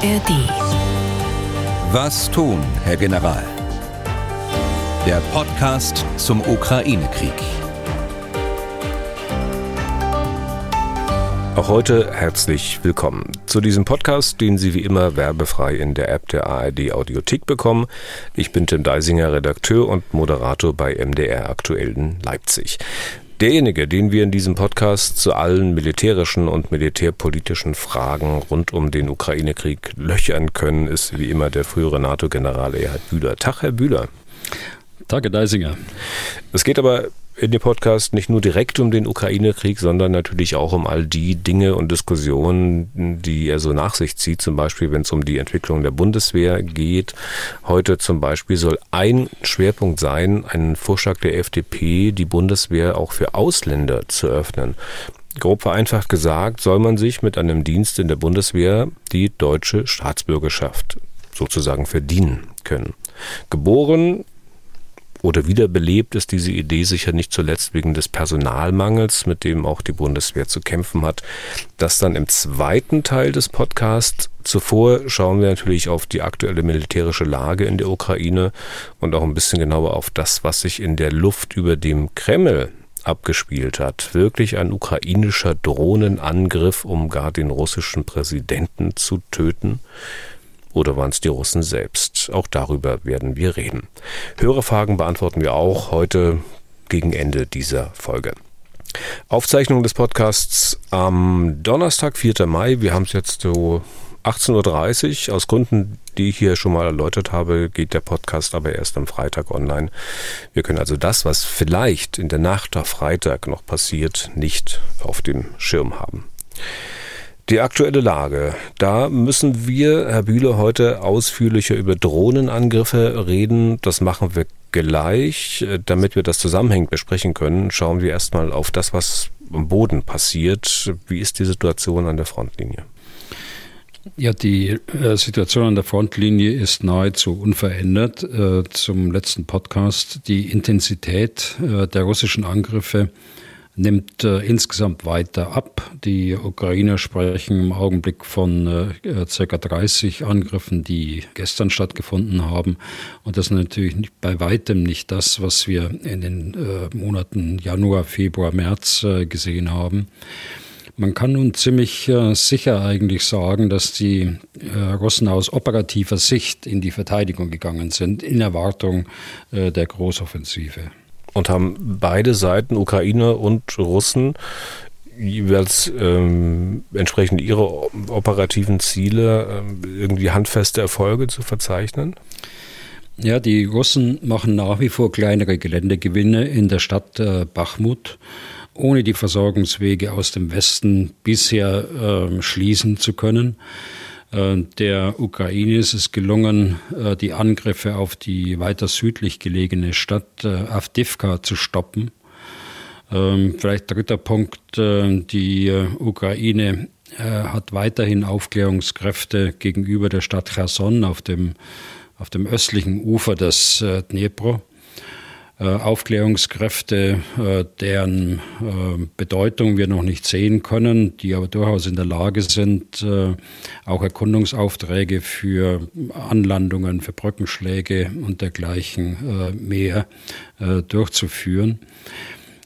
ARD. Was tun, Herr General? Der Podcast zum Ukraine-Krieg. Auch heute herzlich willkommen zu diesem Podcast, den Sie wie immer werbefrei in der App der ARD Audiothek bekommen. Ich bin Tim Deisinger, Redakteur und Moderator bei MDR Aktuell in Leipzig. Derjenige, den wir in diesem Podcast zu allen militärischen und militärpolitischen Fragen rund um den Ukraine-Krieg löchern können, ist wie immer der frühere NATO-General Erhard Bühler. Tag, Herr Bühler. Tag, Herr Deisinger. Es geht aber in dem Podcast nicht nur direkt um den Ukraine-Krieg, sondern natürlich auch um all die Dinge und Diskussionen, die er so nach sich zieht. Zum Beispiel, wenn es um die Entwicklung der Bundeswehr geht. Heute zum Beispiel soll ein Schwerpunkt sein, ein Vorschlag der FDP, die Bundeswehr auch für Ausländer zu öffnen. Grob vereinfacht gesagt, soll man sich mit einem Dienst in der Bundeswehr die deutsche Staatsbürgerschaft sozusagen verdienen können. Geboren oder wiederbelebt ist diese Idee sicher nicht zuletzt wegen des Personalmangels, mit dem auch die Bundeswehr zu kämpfen hat. Das dann im zweiten Teil des Podcasts. Zuvor schauen wir natürlich auf die aktuelle militärische Lage in der Ukraine und auch ein bisschen genauer auf das, was sich in der Luft über dem Kreml abgespielt hat. Wirklich ein ukrainischer Drohnenangriff, um gar den russischen Präsidenten zu töten. Oder waren es die Russen selbst? Auch darüber werden wir reden. Hörerfragen beantworten wir auch heute gegen Ende dieser Folge. Aufzeichnung des Podcasts am Donnerstag, 4. Mai. Wir haben es jetzt so 18.30 Uhr. Aus Gründen, die ich hier schon mal erläutert habe, geht der Podcast aber erst am Freitag online. Wir können also das, was vielleicht in der Nacht auf Freitag noch passiert, nicht auf dem Schirm haben. Die aktuelle Lage. Da müssen wir, Herr Bühle, heute ausführlicher über Drohnenangriffe reden. Das machen wir gleich. Damit wir das zusammenhängend besprechen können, schauen wir erstmal auf das, was am Boden passiert. Wie ist die Situation an der Frontlinie? Ja, die äh, Situation an der Frontlinie ist nahezu unverändert äh, zum letzten Podcast. Die Intensität äh, der russischen Angriffe nimmt äh, insgesamt weiter ab. Die Ukrainer sprechen im Augenblick von äh, ca. 30 Angriffen, die gestern stattgefunden haben. Und das ist natürlich nicht, bei weitem nicht das, was wir in den äh, Monaten Januar, Februar, März äh, gesehen haben. Man kann nun ziemlich äh, sicher eigentlich sagen, dass die äh, Russen aus operativer Sicht in die Verteidigung gegangen sind, in Erwartung der Großoffensive und haben beide Seiten, Ukraine und Russen, jeweils ähm, entsprechend ihre operativen Ziele äh, irgendwie handfeste Erfolge zu verzeichnen? Ja, die Russen machen nach wie vor kleinere Geländegewinne in der Stadt äh, Bachmut, ohne die Versorgungswege aus dem Westen bisher äh, schließen zu können. Äh, der Ukraine ist es gelungen, äh, die Angriffe auf die weiter südlich gelegene Stadt äh, Avdivka zu stoppen. Ähm, vielleicht dritter Punkt, die Ukraine hat weiterhin Aufklärungskräfte gegenüber der Stadt Cherson auf dem, auf dem östlichen Ufer des Dnepro. Äh, Aufklärungskräfte, äh, deren äh, Bedeutung wir noch nicht sehen können, die aber durchaus in der Lage sind, auch Erkundungsaufträge für Anlandungen, für Brückenschläge und dergleichen mehr durchzuführen.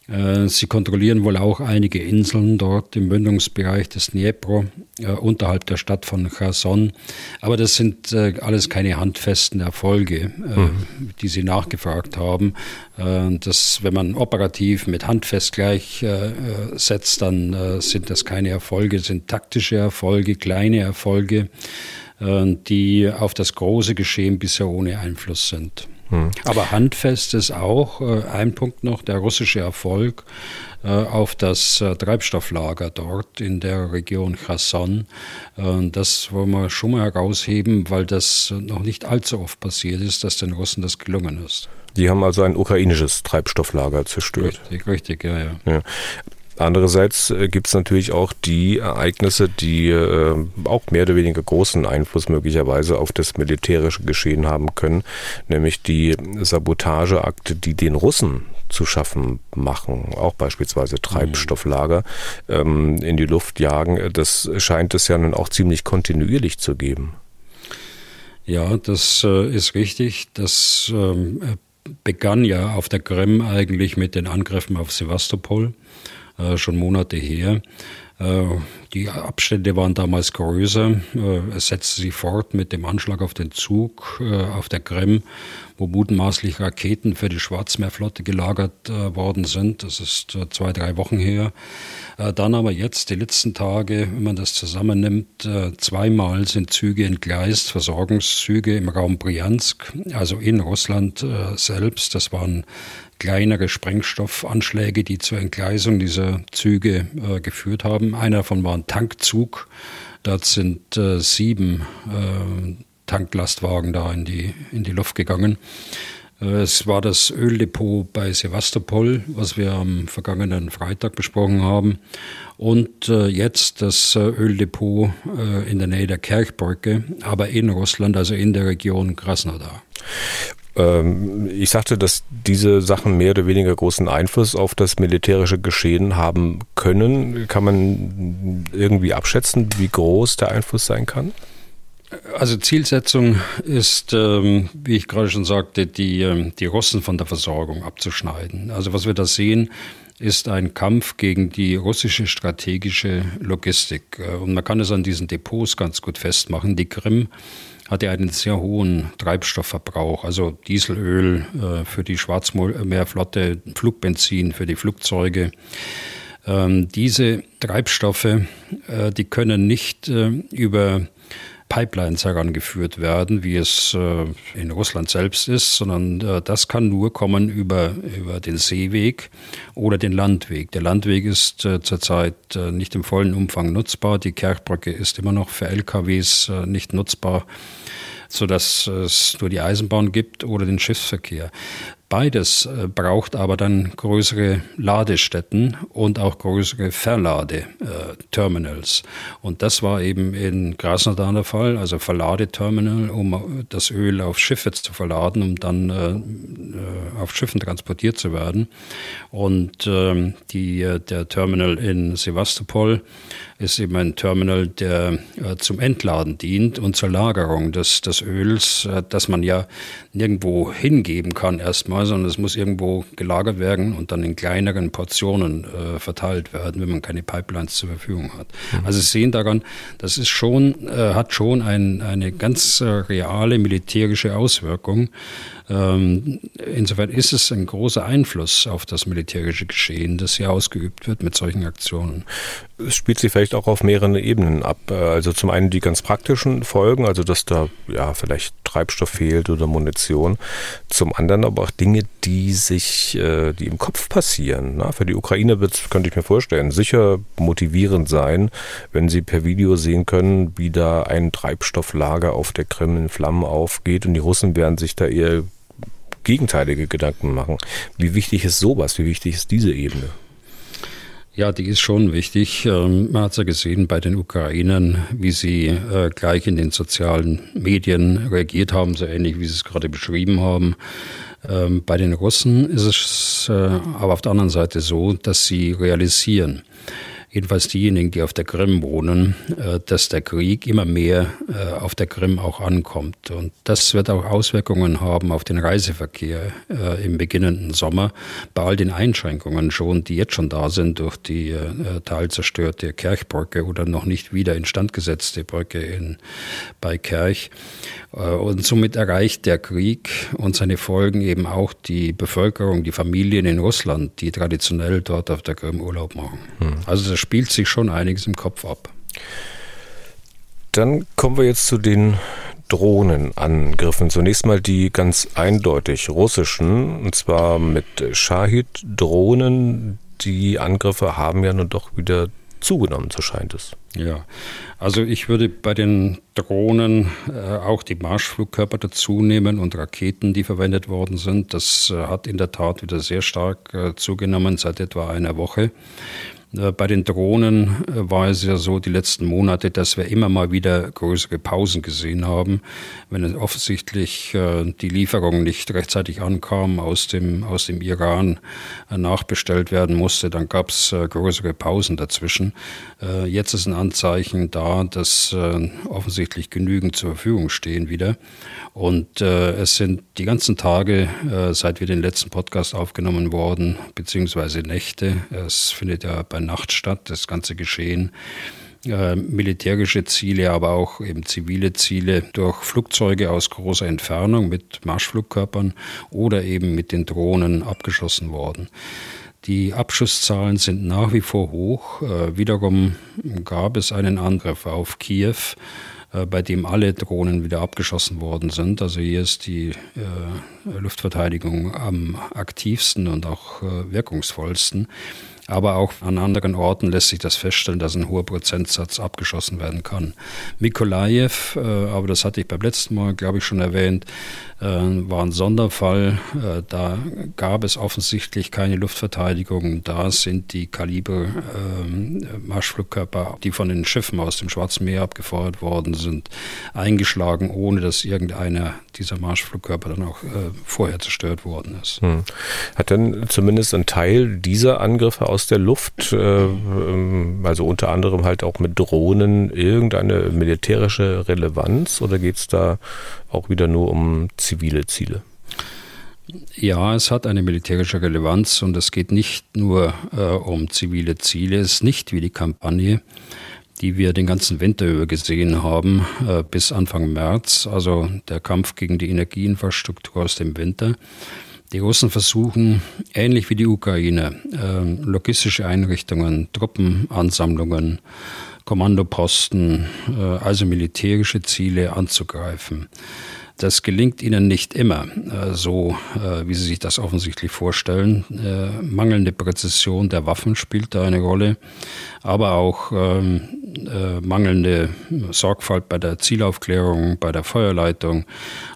Äh, sie kontrollieren wohl auch einige Inseln dort im Mündungsbereich des Dnepro, äh, unterhalb der Stadt von Cherson. Aber das sind äh, alles keine handfesten Erfolge, mhm. die Sie nachgefragt haben. Das, wenn man operativ mit handfest gleichsetzt, dann sind das keine Erfolge, sind taktische Erfolge, kleine Erfolge, die auf das große Geschehen bisher ohne Einfluss sind. Hm. Aber handfest ist auch äh, ein Punkt noch, der russische Erfolg äh, auf das äh, Treibstofflager dort in der Region Cherson. Äh, das wollen wir schon mal herausheben, weil das noch nicht allzu oft passiert ist, dass den Russen das gelungen ist. Die haben also ein ukrainisches Treibstofflager zerstört. Richtig, richtig, ja, ja. ja. Andererseits äh, gibt es natürlich auch die Ereignisse, die äh, auch mehr oder weniger großen Einfluss möglicherweise auf das militärische Geschehen haben können, nämlich die Sabotageakte, die den Russen zu schaffen machen, auch beispielsweise Treibstofflager ähm, in die Luft jagen. Das scheint es ja nun auch ziemlich kontinuierlich zu geben. Ja, das äh, ist richtig. Das ähm, begann ja auf der Krim eigentlich mit den Angriffen auf Sevastopol, äh, schon Monate her. Äh, die Abstände waren damals größer. Äh, es setzte sich fort mit dem Anschlag auf den Zug äh, auf der Krim, wo mutmaßlich Raketen für die Schwarzmeerflotte gelagert worden sind. Das ist zwei, drei Wochen her. Dann aber jetzt, die letzten Tage, wenn man das zusammennimmt, zweimal sind Züge entgleist, Versorgungszüge im Raum Briansk, also in Russland selbst. Das waren kleinere Sprengstoffanschläge, die zur Entgleisung dieser Züge äh, geführt haben. Einer davon war ein Tankzug. Dort sind äh, sieben äh, Tanklastwagen da in die, in die Luft gegangen. Äh, es war das Öldepot bei Sevastopol, was wir am vergangenen Freitag besprochen haben. Und äh, jetzt das äh, Öldepot in der Nähe der Kerchbrücke, aber in Russland, also in der Region Krasnodar. Ähm, ich sagte, dass diese Sachen mehr oder weniger großen Einfluss auf das militärische Geschehen haben können. Kann man irgendwie abschätzen, wie groß der Einfluss sein kann? Also Zielsetzung ist, ähm, wie ich gerade schon sagte, die, ähm, die Russen von der Versorgung abzuschneiden. Also was wir da sehen, ist ein Kampf gegen die russische strategische Logistik. Äh, und man kann es an diesen Depots ganz gut festmachen. Die Krim hat er einen sehr hohen Treibstoffverbrauch, also Dieselöl äh, für die Schwarzmeerflotte, Flugbenzin für die Flugzeuge. Ähm, diese Treibstoffe, äh, die können nicht äh, über Pipelines herangeführt werden, wie es äh, in Russland selbst ist, sondern äh, das kann nur kommen über, über den Seeweg oder den Landweg. Der Landweg ist äh, zurzeit nicht im vollen Umfang nutzbar. Die Kerchbrücke ist immer noch für LKWs nicht nutzbar sodass es nur die Eisenbahn gibt oder den Schiffsverkehr. Beides äh, braucht aber dann größere Ladestätten und auch größere Verladeterminals. Und das war eben in Krasnodar der Fall, also Verladeterminal, um das Öl auf Schiffe zu verladen, um dann äh, äh, auf Schiffen transportiert zu werden. Und ähm, die, der Terminal in Sevastopol ist eben ein Terminal, der zum Entladen dient und zur Lagerung des, des Öls, das man ja nirgendwo hingeben kann erstmal sondern es muss irgendwo gelagert werden und dann in kleineren Portionen äh, verteilt werden, wenn man keine Pipelines zur Verfügung hat. Mhm. Also Sie sehen daran, das ist schon, äh, hat schon ein, eine ganz äh, reale militärische Auswirkung. Ähm, insofern ist es ein großer Einfluss auf das militärische Geschehen, das hier ausgeübt wird mit solchen Aktionen. Es spielt sich vielleicht auch auf mehreren Ebenen ab. Also zum einen die ganz praktischen Folgen, also dass da ja vielleicht Treibstoff fehlt oder Munition. Zum anderen aber auch Dinge, die sich, äh, die im Kopf passieren. Na, für die Ukraine wird könnte ich mir vorstellen, sicher motivierend sein, wenn sie per Video sehen können, wie da ein Treibstofflager auf der Krim in Flammen aufgeht und die Russen werden sich da eher gegenteilige Gedanken machen. Wie wichtig ist sowas? Wie wichtig ist diese Ebene? Ja, die ist schon wichtig. Ähm, man hat ja gesehen bei den Ukrainern, wie sie äh, gleich in den sozialen Medien reagiert haben, so ähnlich wie Sie es gerade beschrieben haben. Ähm, bei den Russen ist es äh, aber auf der anderen Seite so, dass sie realisieren, jedenfalls diejenigen, die auf der Krim wohnen, äh, dass der Krieg immer mehr äh, auf der Krim auch ankommt. Und das wird auch Auswirkungen haben auf den Reiseverkehr äh, im beginnenden Sommer, bei all den Einschränkungen schon, die jetzt schon da sind durch die teilzerstörte Kerchbrücke oder noch nicht wieder instand gesetzte Brücke in, bei Kerch. Und somit erreicht der Krieg und seine Folgen eben auch die Bevölkerung, die Familien in Russland, die traditionell dort auf der Krim Urlaub machen. Hm. Also das spielt sich schon einiges im Kopf ab. Dann kommen wir jetzt zu den Drohnenangriffen. Zunächst mal die ganz eindeutig russischen, und zwar mit Shahid-Drohnen. Die Angriffe haben ja nun doch wieder zugenommen, so scheint es. Ja, also ich würde bei den Drohnen äh, auch die Marschflugkörper dazu nehmen und Raketen, die verwendet worden sind. Das äh, hat in der Tat wieder sehr stark äh, zugenommen seit etwa einer Woche. Äh, bei den Drohnen äh, war es ja so die letzten Monate, dass wir immer mal wieder größere Pausen gesehen haben, wenn offensichtlich äh, die Lieferung nicht rechtzeitig ankam, aus dem, aus dem Iran nachbestellt werden musste, dann gab es größere Pausen dazwischen. Jetzt ist ein Anzeichen da, dass offensichtlich genügend zur Verfügung stehen wieder. Und es sind die ganzen Tage, seit wir den letzten Podcast aufgenommen worden, beziehungsweise Nächte, es findet ja bei Nacht statt, das ganze Geschehen. Äh, militärische Ziele, aber auch eben zivile Ziele durch Flugzeuge aus großer Entfernung mit Marschflugkörpern oder eben mit den Drohnen abgeschossen worden. Die Abschusszahlen sind nach wie vor hoch. Äh, wiederum gab es einen Angriff auf Kiew, äh, bei dem alle Drohnen wieder abgeschossen worden sind. Also hier ist die Luftverteidigung am aktivsten und auch wirkungsvollsten. Aber auch an anderen Orten lässt sich das feststellen, dass ein hoher Prozentsatz abgeschossen werden kann. Mikolajew, äh, aber das hatte ich beim letzten Mal, glaube ich, schon erwähnt, äh, war ein Sonderfall. Äh, da gab es offensichtlich keine Luftverteidigung. Da sind die Kaliber-Marschflugkörper, die von den Schiffen aus dem Schwarzen Meer abgefeuert worden sind, eingeschlagen, ohne dass irgendeiner dieser Marschflugkörper dann auch vorher zerstört worden ist. Hm. Hat denn zumindest ein Teil dieser Angriffe aus der Luft, ähm, also unter anderem halt auch mit Drohnen, irgendeine militärische Relevanz oder geht es da auch wieder nur um zivile Ziele? Ja, es hat eine militärische Relevanz und es geht nicht nur äh, um zivile Ziele. Es ist nicht wie die Kampagne, die wir den ganzen Winter über gesehen haben, äh, bis Anfang März, also der Kampf gegen die Energieinfrastruktur aus dem Winter. Die Russen versuchen, ähnlich wie die Ukraine, äh, logistische Einrichtungen, Truppenansammlungen, Kommandoposten, äh, also militärische Ziele anzugreifen. Das gelingt ihnen nicht immer, äh, so äh, wie sie sich das offensichtlich vorstellen. Mangelnde Präzision der Waffen spielt da eine Rolle, aber auch ähm, mangelnde Sorgfalt bei der Zielaufklärung, bei der Feuerleitung.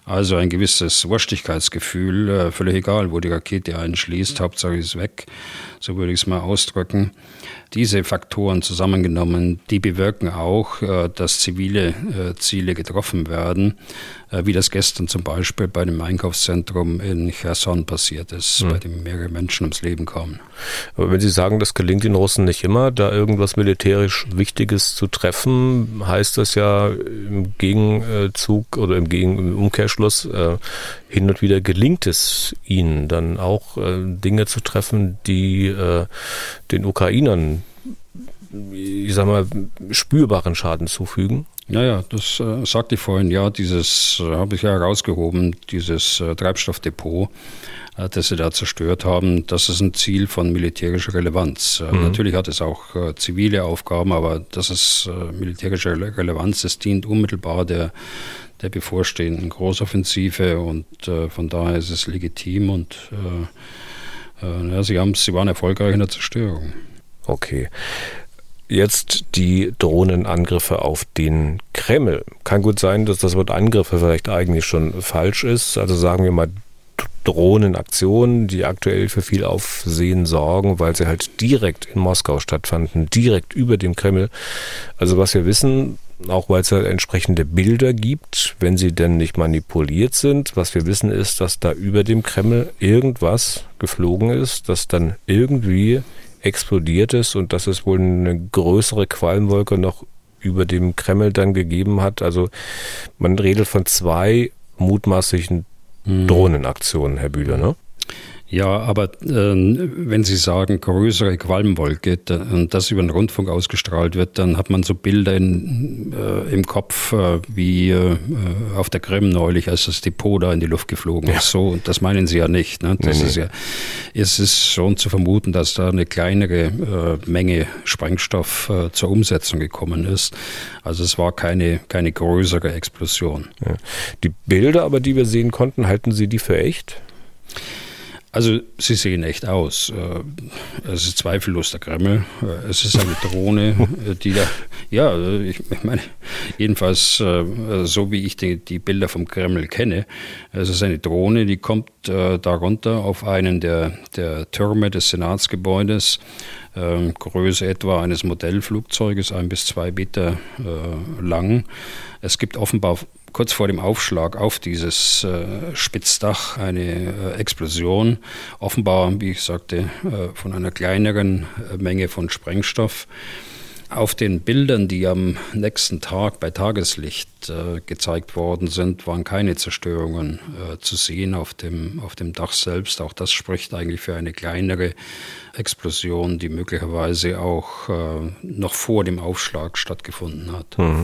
Also ein gewisses Wurstigkeitsgefühl, völlig egal, wo die Rakete einschließt, Hauptsache ist weg, so würde ich es mal ausdrücken. Diese Faktoren zusammengenommen, die bewirken auch, äh, dass zivile äh, Ziele getroffen werden, wie das gestern zum Beispiel bei dem Einkaufszentrum in Cherson passiert ist, mhm. bei dem mehrere Menschen ums Leben kamen. Aber wenn Sie sagen, das gelingt den Russen nicht immer, da irgendwas militärisch Wichtiges zu treffen, heißt das ja im Gegenzug oder im, Gegen im Umkehrschluss, äh, hin und wieder gelingt es ihnen dann auch äh, Dinge zu treffen, die äh, den Ukrainern ich sag mal, spürbaren Schaden zufügen? Naja, das äh, sagte ich vorhin, ja, dieses äh, habe ich ja herausgehoben, dieses äh, Treibstoffdepot, äh, das sie da zerstört haben, das ist ein Ziel von militärischer Relevanz. Äh, mhm. Natürlich hat es auch äh, zivile Aufgaben, aber das ist militärische Relevanz, es dient unmittelbar der, der bevorstehenden Großoffensive und von daher ist es legitim und ja, sie, haben, sie waren erfolgreich in der Zerstörung. Okay. Jetzt die Drohnenangriffe auf den Kreml. Kann gut sein, dass das Wort Angriffe vielleicht eigentlich schon falsch ist. Also sagen wir mal Drohnenaktionen, die aktuell für viel Aufsehen sorgen, weil sie halt direkt in Moskau stattfanden, direkt über dem Kreml. Also was wir wissen, auch weil es halt entsprechende Bilder gibt, wenn sie denn nicht manipuliert sind. Was wir wissen ist, dass da über dem Kreml irgendwas geflogen ist, das dann irgendwie explodiert ist und dass es wohl eine größere Qualmwolke noch über dem Kreml dann gegeben hat. Also man redet von zwei mutmaßlichen hm. Drohnenaktionen, Herr Bühler, ne? Ja, aber äh, wenn Sie sagen größere Qualmwolke und das über den Rundfunk ausgestrahlt wird, dann hat man so Bilder in, äh, im Kopf äh, wie äh, auf der Krim neulich, als das Depot da in die Luft geflogen ja. ist. So, und das meinen Sie ja nicht. Ne? Das nee, ist nee. ja, es ist schon zu vermuten, dass da eine kleinere äh, Menge Sprengstoff äh, zur Umsetzung gekommen ist. Also es war keine, keine größere Explosion. Ja. Die Bilder aber, die wir sehen konnten, halten Sie die für echt? Also sie sehen echt aus. Äh, es ist zweifellos der Kreml. Äh, es ist eine Drohne, äh, die da Ja, ich, meine, jedenfalls so wie ich die, die, Bilder vom Kreml kenne. Es ist eine Drohne, die kommt darunter auf einen der, der Türme des Senatsgebäudes. Ähm, Größe etwa eines Modellflugzeuges, ein bis zwei Meter lang. Es gibt offenbar kurz vor dem Aufschlag auf dieses äh, Spitzdach eine äh, Explosion, offenbar, wie ich sagte, äh, von einer kleineren äh, Menge von Sprengstoff. Auf den Bildern, die am nächsten Tag bei Tageslicht äh, gezeigt worden sind, waren keine Zerstörungen äh, zu sehen auf dem, auf dem Dach selbst. Auch das spricht eigentlich für eine kleinere Explosion, die möglicherweise auch äh, noch vor dem Aufschlag stattgefunden hat. Mhm.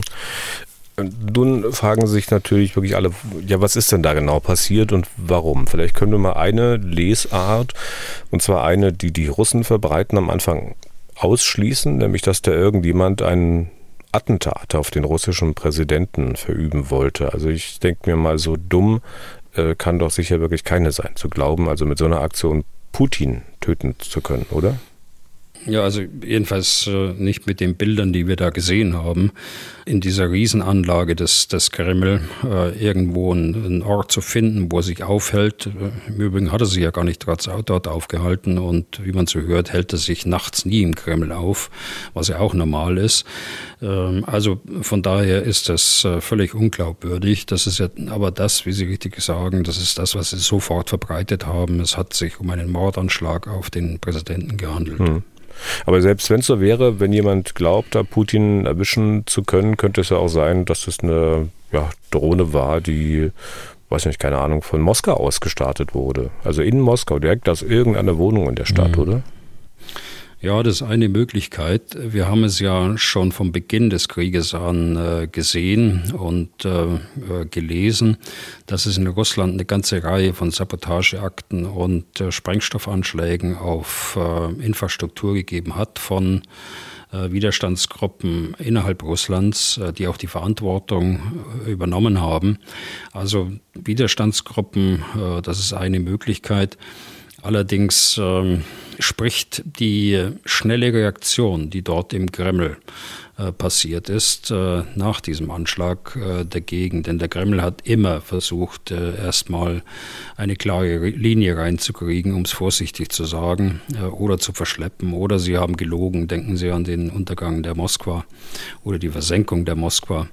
Nun fragen sich natürlich wirklich alle, ja, was ist denn da genau passiert und warum? Vielleicht können wir mal eine Lesart, und zwar eine, die die Russen verbreiten, am Anfang ausschließen, nämlich dass da irgendjemand ein Attentat auf den russischen Präsidenten verüben wollte. Also ich denke mir mal, so dumm äh, kann doch sicher wirklich keine sein, zu glauben, also mit so einer Aktion Putin töten zu können, oder? Ja, also jedenfalls äh, nicht mit den Bildern, die wir da gesehen haben. In dieser Riesenanlage des, des Kreml äh, irgendwo einen, Ort zu finden, wo er sich aufhält. Äh, Im Übrigen hat er sich ja gar nicht dort aufgehalten und wie man so hört, hält er sich nachts nie im Kreml auf, was ja auch normal ist. Ähm, also von daher ist das völlig unglaubwürdig. Das ist ja aber das, wie Sie richtig sagen, das ist das, was Sie sofort verbreitet haben. Es hat sich um einen Mordanschlag auf den Präsidenten gehandelt. Hm. Aber selbst wenn es so wäre, wenn jemand glaubt, da Putin erwischen zu können, könnte es ja auch sein, dass es eine ja, Drohne war, die, weiß nicht, keine Ahnung, von Moskau aus gestartet wurde. Also in Moskau, direkt aus irgendeiner Wohnung in der Stadt, mhm. oder? Ja, das ist eine Möglichkeit. Wir haben es ja schon vom Beginn des Krieges an äh, gesehen und äh, äh, gelesen, dass es in Russland eine ganze Reihe von Sabotageakten und äh, Sprengstoffanschlägen auf äh, Infrastruktur gegeben hat von äh, Widerstandsgruppen innerhalb Russlands, die auch die Verantwortung übernommen haben. Also Widerstandsgruppen, das ist eine Möglichkeit. Allerdings ähm, spricht die schnelle Reaktion, die dort im Kreml äh, passiert ist, äh, nach diesem Anschlag äh, dagegen. Denn der Kreml hat immer versucht, äh, erstmal eine klare Linie reinzukriegen, um es vorsichtig zu sagen, äh, oder zu verschleppen. Oder sie haben gelogen. Denken Sie an den Untergang der Moskwa oder die Versenkung der Moskwa.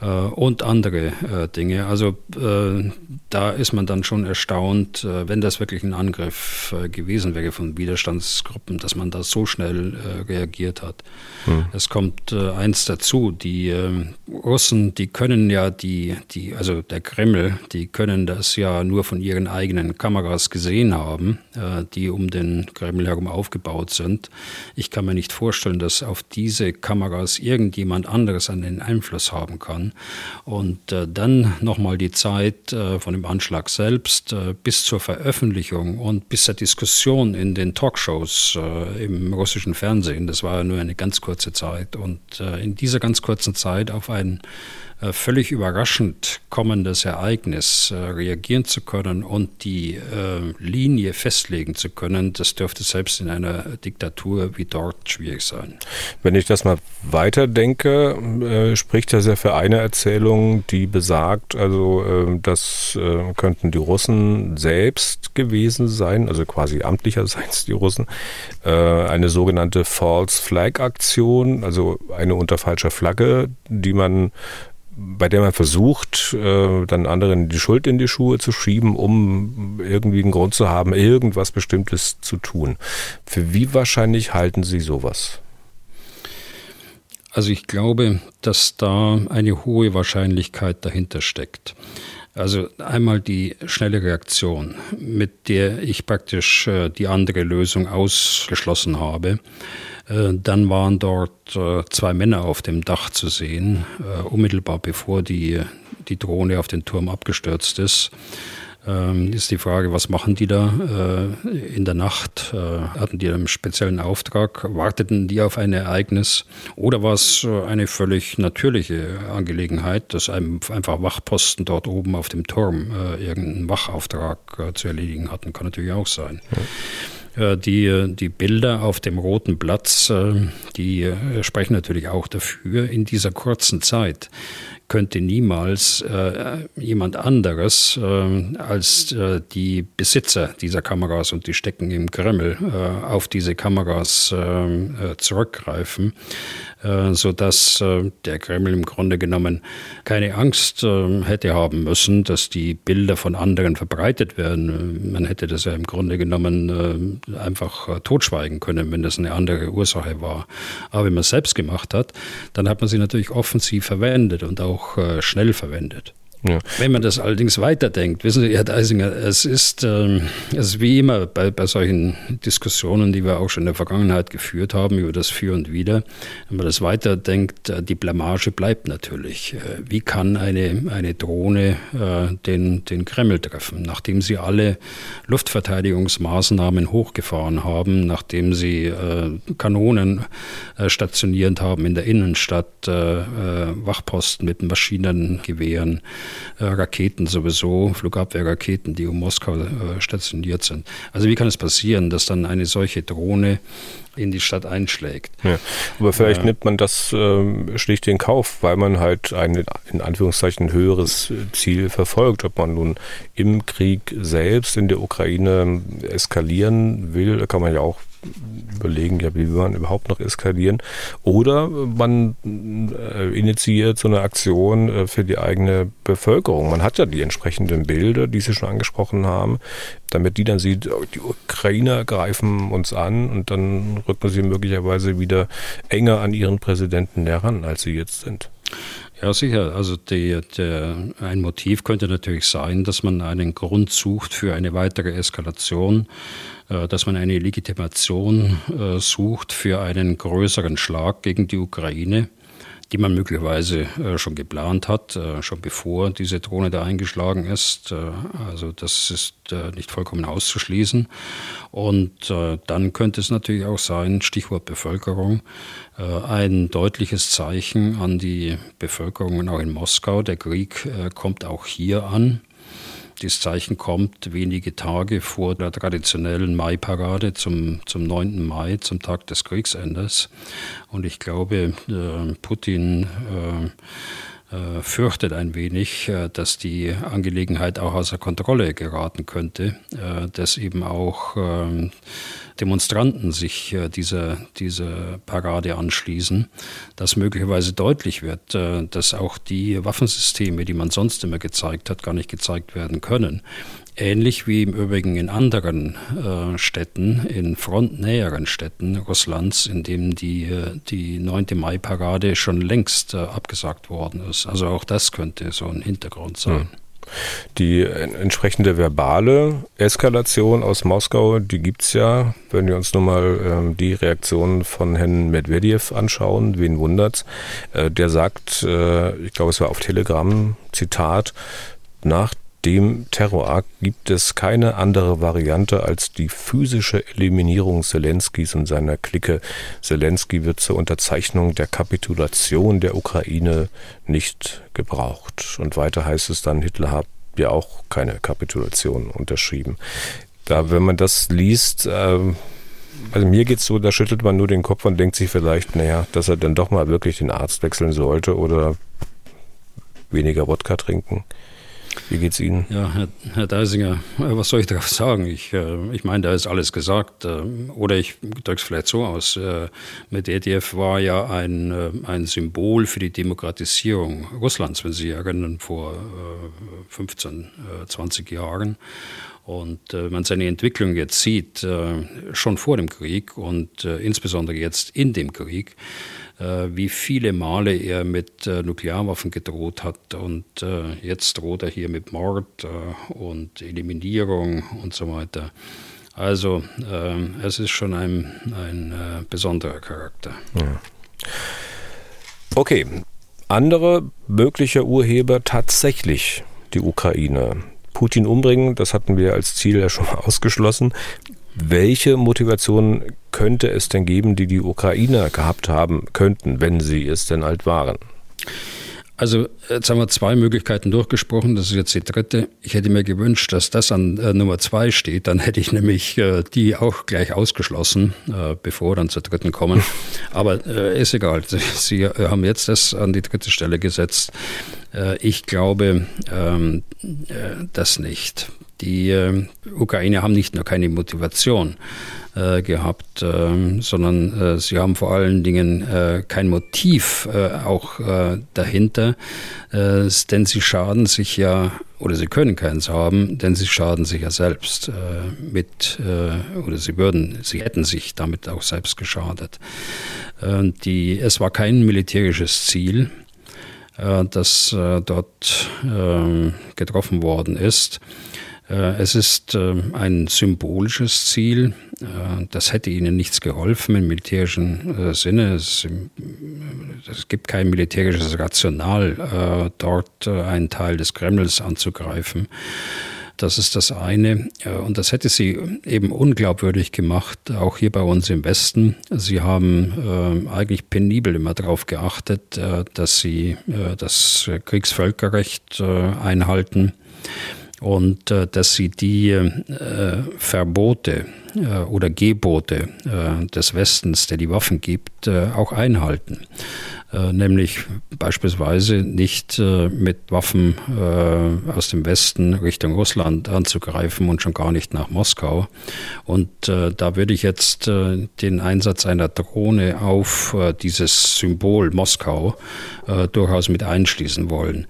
Äh, und andere äh, Dinge. Also äh, da ist man dann schon erstaunt, wenn das wirklich ein Angriff gewesen wäre von Widerstandsgruppen, dass man da so schnell reagiert hat. Hm. Es kommt eins dazu, die Russen, die können ja die, die, also der Kreml, die können das ja nur von ihren eigenen Kameras gesehen haben, die um den Kreml herum aufgebaut sind. Ich kann mir nicht vorstellen, dass auf diese Kameras irgendjemand anderes einen Einfluss haben kann. Und äh, dann nochmal die Zeit äh, von dem Anschlag selbst äh, bis zur Veröffentlichung und bis zur Diskussion in den Talkshows äh, im russischen Fernsehen. Das war ja nur eine ganz kurze Zeit. Und äh, in dieser ganz kurzen Zeit auf einen völlig überraschend kommendes Ereignis äh, reagieren zu können und die äh, Linie festlegen zu können, das dürfte selbst in einer Diktatur wie dort schwierig sein. Wenn ich das mal weiterdenke, äh, spricht das ja für eine Erzählung, die besagt, also äh, das äh, könnten die Russen selbst gewesen sein, also quasi amtlicherseits die Russen, eine sogenannte False Flag Aktion, also eine unter falscher Flagge, die man bei der man versucht, äh, dann anderen die Schuld in die Schuhe zu schieben, um irgendwie einen Grund zu haben, irgendwas Bestimmtes zu tun. Für wie wahrscheinlich halten Sie sowas? Also ich glaube, dass da eine hohe Wahrscheinlichkeit dahinter steckt. Also einmal die schnelle Reaktion, mit der ich praktisch äh, die andere Lösung ausgeschlossen habe. Äh, dann waren dort äh, zwei Männer auf dem Dach zu sehen, äh, unmittelbar bevor die, die Drohne auf den Turm abgestürzt ist ähm, ist die Frage, was machen die da in der Nacht? hatten die einen speziellen Auftrag? Warteten die auf ein Ereignis? Oder war es eine völlig natürliche Angelegenheit, dass einem einfach Wachposten dort oben auf dem Turm irgendeinen Wachauftrag zu erledigen hatten? Kann natürlich auch sein. Ja. Äh, die, die Bilder auf dem Roten Platz, äh, die äh, sprechen natürlich auch dafür, in dieser kurzen Zeit könnte niemals äh, jemand anderes äh, als äh, die Besitzer dieser Kameras und die stecken im Kreml äh, auf diese Kameras äh, äh, zurückgreifen, sodass der Kreml im Grunde genommen keine Angst hätte haben müssen, dass die Bilder von anderen verbreitet werden. Man hätte das ja im Grunde genommen einfach totschweigen können, wenn das eine andere Ursache war. Aber wenn man es selbst gemacht hat, dann hat man sie natürlich offensiv verwendet und auch auch äh, schnell verwendet. Ja. Wenn man das allerdings weiterdenkt, wissen Sie, Herr Deisinger, es ist, ähm, es ist wie immer bei, bei solchen Diskussionen, die wir auch schon in der Vergangenheit geführt haben, über das Für und Wider, wenn man das weiterdenkt, äh, die Blamage bleibt natürlich. Äh, wie kann eine, eine Drohne äh, den, den Kreml treffen, nachdem sie alle Luftverteidigungsmaßnahmen hochgefahren haben, nachdem sie äh, Kanonen äh, stationiert haben in der Innenstadt, äh, Wachposten mit Maschinengewehren, äh, Raketen sowieso, Flugabwehrraketen, die um Moskau äh, stationiert sind. Also wie kann es passieren, dass dann eine solche Drohne in die Stadt einschlägt. Ja, aber vielleicht äh, nimmt man das äh, schlicht in Kauf, weil man halt ein in Anführungszeichen höheres Ziel verfolgt. Ob man nun im Krieg selbst in der Ukraine eskalieren will, kann man ja auch überlegen, ja, wie will man überhaupt noch eskalieren? Oder man äh, initiiert so eine Aktion äh, für die eigene Bevölkerung. Man hat ja die entsprechenden Bilder, die Sie schon angesprochen haben, damit die dann sieht, oh, die Ukrainer greifen uns an und dann rücken sie möglicherweise wieder enger an ihren Präsidenten heran, als sie jetzt sind. Ja, sicher. Also die, der, ein Motiv könnte natürlich sein, dass man einen Grund sucht für eine weitere Eskalation dass man eine Legitimation äh, sucht für einen größeren Schlag gegen die Ukraine die man möglicherweise äh, schon geplant hat, äh, schon bevor diese Drohne da eingeschlagen ist. Äh, also das ist äh, nicht vollkommen auszuschließen. Und äh, dann könnte es natürlich auch sein, Stichwort Bevölkerung, äh, ein deutliches Zeichen an die Bevölkerung auch in Moskau. Der Krieg kommt auch hier an. Dieses Zeichen kommt wenige Tage vor der traditionellen Mai-Parade zum, zum 9. Mai, zum Tag des Kriegsendes. Und ich glaube, äh, Putin äh, fürchtet ein wenig, äh, dass die Angelegenheit auch außer Kontrolle geraten könnte, äh, dass eben auch ähm, Demonstranten sich äh, dieser, dieser Parade anschließen, dass möglicherweise deutlich wird, äh, dass auch die Waffensysteme, die man sonst immer gezeigt hat, gar nicht gezeigt werden können. Ähnlich wie im Übrigen in anderen äh, Städten, in frontnäheren Städten Russlands, in denen die, äh, die 9. Mai-Parade schon längst äh, abgesagt worden ist. Also auch das könnte so ein Hintergrund sein. Hm. Die entsprechende verbale Eskalation aus Moskau, die gibt es ja. Wenn wir uns nun mal ähm, die Reaktion von Herrn Medvedev anschauen, wen wundert's? Äh, der sagt, äh, ich glaube, es war auf Telegram, Zitat, nach dem Terrorakt gibt es keine andere Variante als die physische Eliminierung Zelenskis und seiner Clique. Zelensky wird zur Unterzeichnung der Kapitulation der Ukraine nicht gebraucht. Und weiter heißt es dann, Hitler hat ja auch keine Kapitulation unterschrieben. Da, wenn man das liest, äh, also mir geht es so, da schüttelt man nur den Kopf und denkt sich vielleicht, naja, dass er dann doch mal wirklich den Arzt wechseln sollte oder weniger Wodka trinken. Wie geht's Ihnen? Ja, Herr, Herr Deisinger, äh, was soll ich darauf sagen? Ich, äh, ich meine, da ist alles gesagt. Äh, oder ich drücke es vielleicht so aus. Medvedev war ja ein, ein Symbol für die Demokratisierung Russlands, wenn Sie erinnern, vor 15, 20 Jahren. Und wenn man seine Entwicklung jetzt sieht, schon vor dem Krieg und insbesondere jetzt in dem Krieg, äh, wie viele Male er mit äh, Nuklearwaffen gedroht hat. Und äh, jetzt droht er hier mit Mord und Eliminierung und so weiter. Also es ist schon ein, ein besonderer Charakter. Ja. Okay, andere mögliche Urheber tatsächlich die Ukraine. Putin umbringen, das hatten wir als Ziel ja schon mal ausgeschlossen. Welche Motivation könnte es denn geben, die die Ukrainer gehabt haben könnten, wenn sie es denn halt waren? Also jetzt haben wir zwei Möglichkeiten durchgesprochen, das ist jetzt die dritte. Ich hätte mir gewünscht, dass das an äh, Nummer zwei steht, dann hätte ich nämlich äh, die auch gleich ausgeschlossen, äh, bevor wir dann zur dritten kommen. Aber äh, ist egal, Sie, Sie, haben jetzt das an die dritte Stelle gesetzt. Äh, ich glaube ähm, äh, das nicht. Die äh, Ukrainer haben nicht nur keine Motivation äh, gehabt, äh, sondern äh, sie haben vor allen Dingen äh, kein Motiv äh, auch dahinter, denn sie schaden sich ja, oder sie können keins haben, denn sie schaden sich ja selbst mit, oder sie würden, sie hätten sich damit auch selbst geschadet. die, es war kein militärisches Ziel, das dort ähm, getroffen worden ist. Äh, es ist ähm, ein symbolisches Ziel. Äh, das hätte ihnen nichts geholfen im militärischen äh, Sinne. Es, gibt kein militärisches Rational, dort einen Teil des Kremls anzugreifen. Das ist das eine. Und das hätte sie eben unglaubwürdig gemacht, auch hier bei uns im Westen. Sie haben eigentlich penibel immer darauf geachtet, dass sie das Kriegsvölkerrecht einhalten und äh, dass sie die äh, Verbote äh, oder Gebote äh, des Westens, der die Waffen gibt, äh, auch einhalten. Äh, nämlich beispielsweise nicht äh, mit Waffen äh, aus dem Westen Richtung Russland anzugreifen und schon gar nicht nach Moskau. Und da würde ich jetzt den Einsatz einer Drohne auf dieses Symbol Moskau durchaus mit einschließen wollen.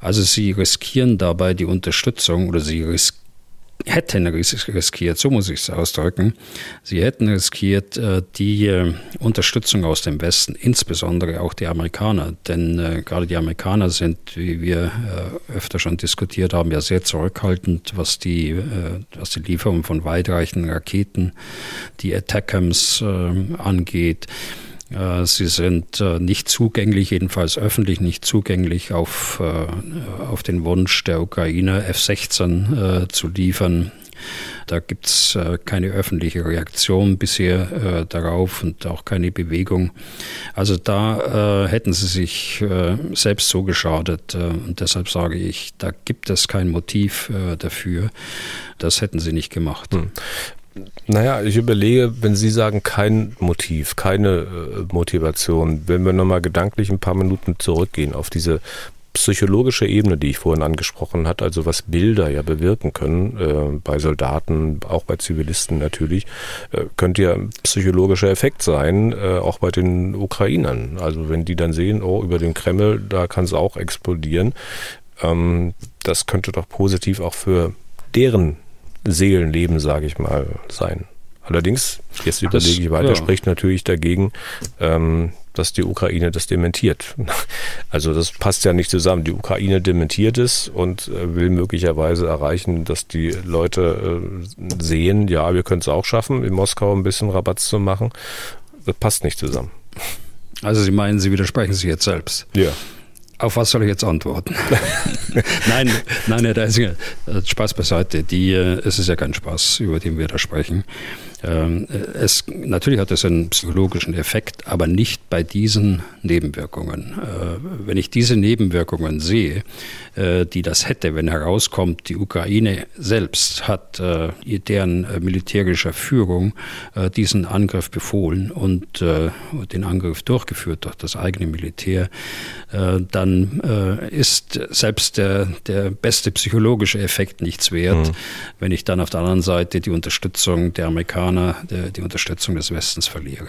Also sie riskieren dabei die Unterstützung oder sie riskieren hätten riskiert, so muss ich es ausdrücken, sie hätten riskiert äh, die äh, Unterstützung aus dem Westen, insbesondere auch die Amerikaner, denn äh, gerade die Amerikaner sind, wie wir öfter schon diskutiert haben, ja sehr zurückhaltend, was die, was die Lieferung von weitreichenden Raketen, die Attackams angeht. Äh, sie sind äh, nicht zugänglich, jedenfalls öffentlich nicht zugänglich, auf, äh, auf den Wunsch der Ukraine F-16 zu liefern. Da gibt es keine öffentliche Reaktion bisher darauf und auch keine Bewegung. Also da hätten sie sich selbst so geschadet. und deshalb sage ich, da gibt es kein Motiv dafür. Das hätten sie nicht gemacht. Hm. Naja, ich überlege, wenn Sie sagen, kein Motiv, keine äh, Motivation, wenn wir nochmal gedanklich ein paar Minuten zurückgehen auf diese psychologische Ebene, die ich vorhin angesprochen hatte, also was Bilder ja bewirken können, äh, bei Soldaten, auch bei Zivilisten natürlich, äh, könnte ja psychologischer Effekt sein, äh, auch bei den Ukrainern. Also wenn die dann sehen, oh, über den Kreml, da kann es auch explodieren, ähm, das könnte doch positiv auch für deren Seelenleben, sage ich mal, sein. Allerdings, jetzt überlege ich weiter, ja. spricht natürlich dagegen, ähm, dass die Ukraine das dementiert. Also das passt ja nicht zusammen. Die Ukraine dementiert es und äh, will möglicherweise erreichen, dass die Leute äh, sehen, ja, wir können es auch schaffen, in Moskau ein bisschen Rabatz zu machen. Das passt nicht zusammen. Also Sie meinen, Sie widersprechen sich jetzt selbst? Ja. Auf was soll ich jetzt antworten? nein, nein, da ist ja Spaß beiseite. Die, äh, es ist ja kein Spaß, über den wir da sprechen. Ähm, es, natürlich hat es einen psychologischen Effekt, aber nicht bei diesen Nebenwirkungen. Äh, wenn ich diese Nebenwirkungen sehe, äh, die das hätte, wenn herauskommt, die Ukraine selbst hat äh, deren militärischer Führung diesen Angriff befohlen und den Angriff durchgeführt durch das eigene Militär, dann ist selbst der, der beste psychologische Effekt nichts wert, mhm. wenn ich dann auf der anderen Seite die Unterstützung der Amerikaner Amerikaner die, die Unterstützung des Westens verliere.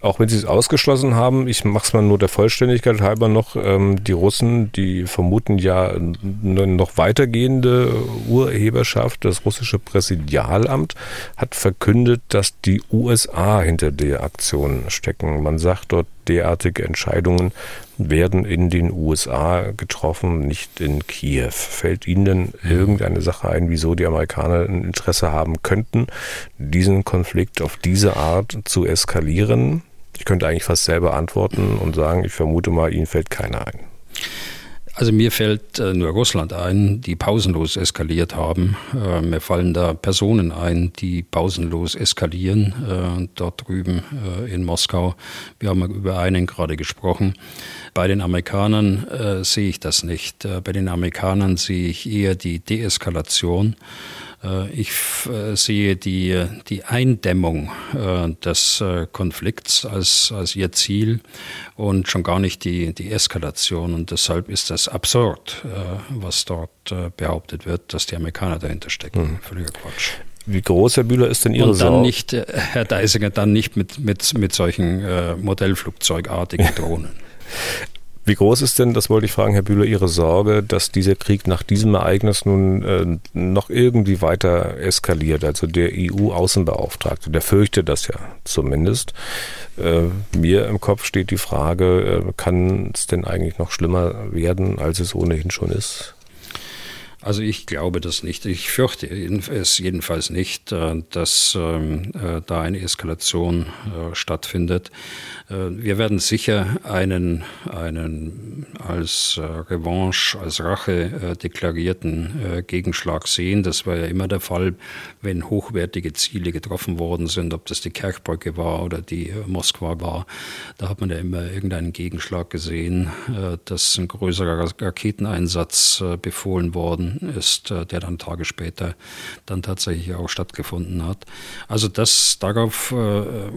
Auch wenn Sie es ausgeschlossen haben, ich mache es mal nur der Vollständigkeit halber noch, ähm, die Russen, die vermuten ja eine noch weitergehende Urheberschaft. Das russische Präsidialamt hat verkündet, dass die USA hinter der Aktion stecken. Man sagt dort, derartige Entscheidungen werden in den USA getroffen, nicht in Kiew. Fällt Ihnen denn irgendeine Sache ein, wieso die Amerikaner ein Interesse haben könnten, diesen Konflikt auf diese Art zu eskalieren? Ich könnte eigentlich fast selber antworten und sagen, ich vermute mal, Ihnen fällt keiner ein. Also mir fällt äh, nur Russland ein, die pausenlos eskaliert haben. Äh, mir fallen da Personen ein, die pausenlos eskalieren, äh, dort drüben in Moskau. Wir haben über einen gerade gesprochen. Bei den Amerikanern sehe ich das nicht. Bei den Amerikanern sehe ich eher die Deeskalation. Äh, ich äh, sehe die, die Eindämmung äh, des Konflikts als, als ihr Ziel und schon gar nicht die, die Eskalation. Und deshalb ist das absurd, was dort behauptet wird, dass die Amerikaner dahinter stecken. Mhm. Völliger Quatsch. Wie groß, Herr Bühler, ist denn Ihre Und dann Sorge? nicht, Herr Deisinger, dann nicht mit, mit, mit solchen äh, Modellflugzeugartigen Drohnen. Wie groß ist denn, das wollte ich fragen, Herr Bühler, Ihre Sorge, dass dieser Krieg nach diesem Ereignis nun äh, noch irgendwie weiter eskaliert? Also der EU-Außenbeauftragte, der fürchtet das ja zumindest. Äh, mir im Kopf steht die Frage, äh, kann es denn eigentlich noch schlimmer werden, als es ohnehin schon ist? Also ich glaube das nicht. Ich fürchte es jedenfalls nicht, äh, dass ähm, äh, da eine Eskalation äh, stattfindet. Wir werden sicher einen, einen als Revanche, als Rache deklarierten Gegenschlag sehen. Das war ja immer der Fall, wenn hochwertige Ziele getroffen worden sind, ob das die Kerchbrücke war oder die Moskwa war. Da hat man ja immer irgendeinen Gegenschlag gesehen, dass ein größerer Raketeneinsatz befohlen worden ist, äh, der dann Tage später dann tatsächlich auch stattgefunden hat. Also das, darauf äh, äh,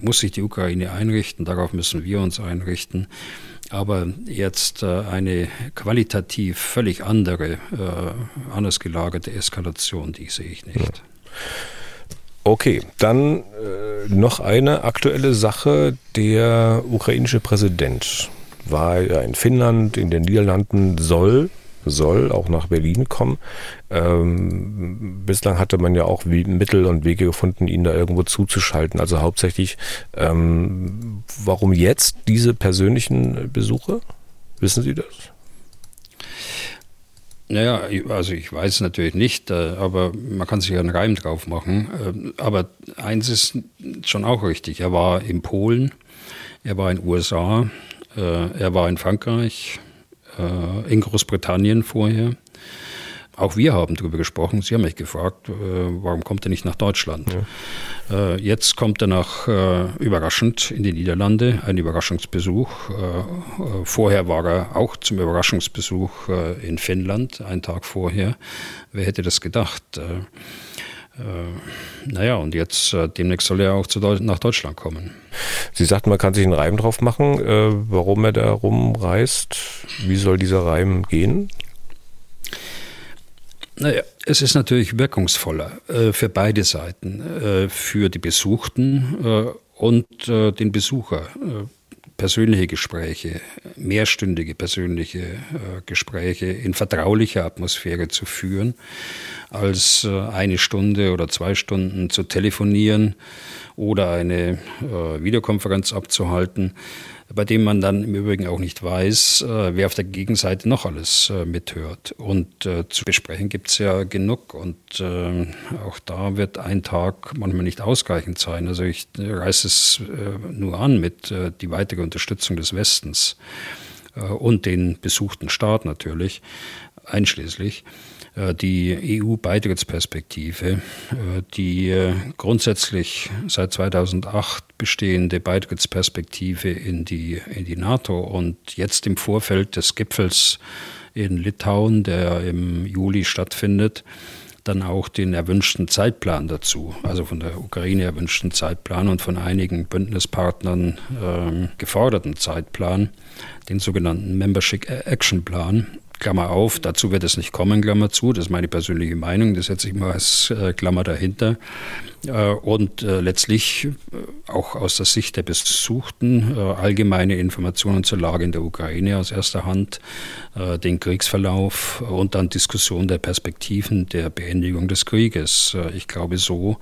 muss sich die Ukraine einrichten, darauf müssen wir uns einrichten. Aber jetzt eine qualitativ völlig andere, anders gelagerte Eskalation, die sehe ich nicht. Okay, dann noch eine aktuelle Sache. Der ukrainische Präsident war ja in Finnland, in den Niederlanden, soll soll auch nach Berlin kommen. Ähm, bislang hatte man ja auch Mittel und Wege gefunden, ihn da irgendwo zuzuschalten. Also hauptsächlich, ähm, warum jetzt diese persönlichen Besuche? Wissen Sie das? Naja, also ich weiß natürlich nicht, äh, aber man kann sich einen Reim drauf machen. Äh, aber eins ist schon auch richtig. Er war in Polen, er war in den USA, äh, er war in Frankreich, äh, in Großbritannien vorher. Auch wir haben darüber gesprochen. Sie haben mich gefragt, äh, warum kommt er nicht nach Deutschland? Ja. Äh, jetzt kommt er nach, überraschend in die Niederlande, ein Überraschungsbesuch. vorher war er auch zum Überraschungsbesuch in Finnland, einen Tag vorher. Wer hätte das gedacht? Äh, naja, und jetzt äh, demnächst soll er auch zu nach Deutschland kommen. Sie sagten, man kann sich einen Reim drauf machen, äh, warum er da rumreist. Wie soll dieser Reim gehen? Naja, es ist natürlich wirkungsvoller für beide Seiten, für die Besuchten und den Besucher persönliche Gespräche, mehrstündige persönliche Gespräche in vertraulicher Atmosphäre zu führen, als äh, eine Stunde oder zwei Stunden zu telefonieren oder eine äh, Videokonferenz abzuhalten bei dem man dann im Übrigen auch nicht weiß, äh, wer auf der Gegenseite noch alles mithört. Und zu besprechen gibt es ja genug und auch da wird ein Tag manchmal nicht ausreichend sein. Also ich reiße es nur an mit die weitere Unterstützung des Westens und den besuchten Staat natürlich einschließlich. Äh, die EU-Beitrittsperspektive, äh, die äh, grundsätzlich seit 2008 bestehende Beitrittsperspektive in die, in die NATO und jetzt im Vorfeld des Gipfels in Litauen, der im Juli stattfindet, dann auch den erwünschten Zeitplan dazu, also von der Ukraine erwünschten Zeitplan und von einigen Bündnispartnern äh, geforderten Zeitplan, den sogenannten Membership Action Plan, Klammer auf, dazu wird es nicht kommen, Klammer zu, das ist meine persönliche Meinung, das setze ich mal als äh, Klammer dahinter. Äh, und äh, letztlich auch aus der Sicht der Besuchten allgemeine Informationen zur Lage in der Ukraine aus erster Hand, den Kriegsverlauf und dann Diskussion der Perspektiven der Beendigung des Krieges. ich glaube, so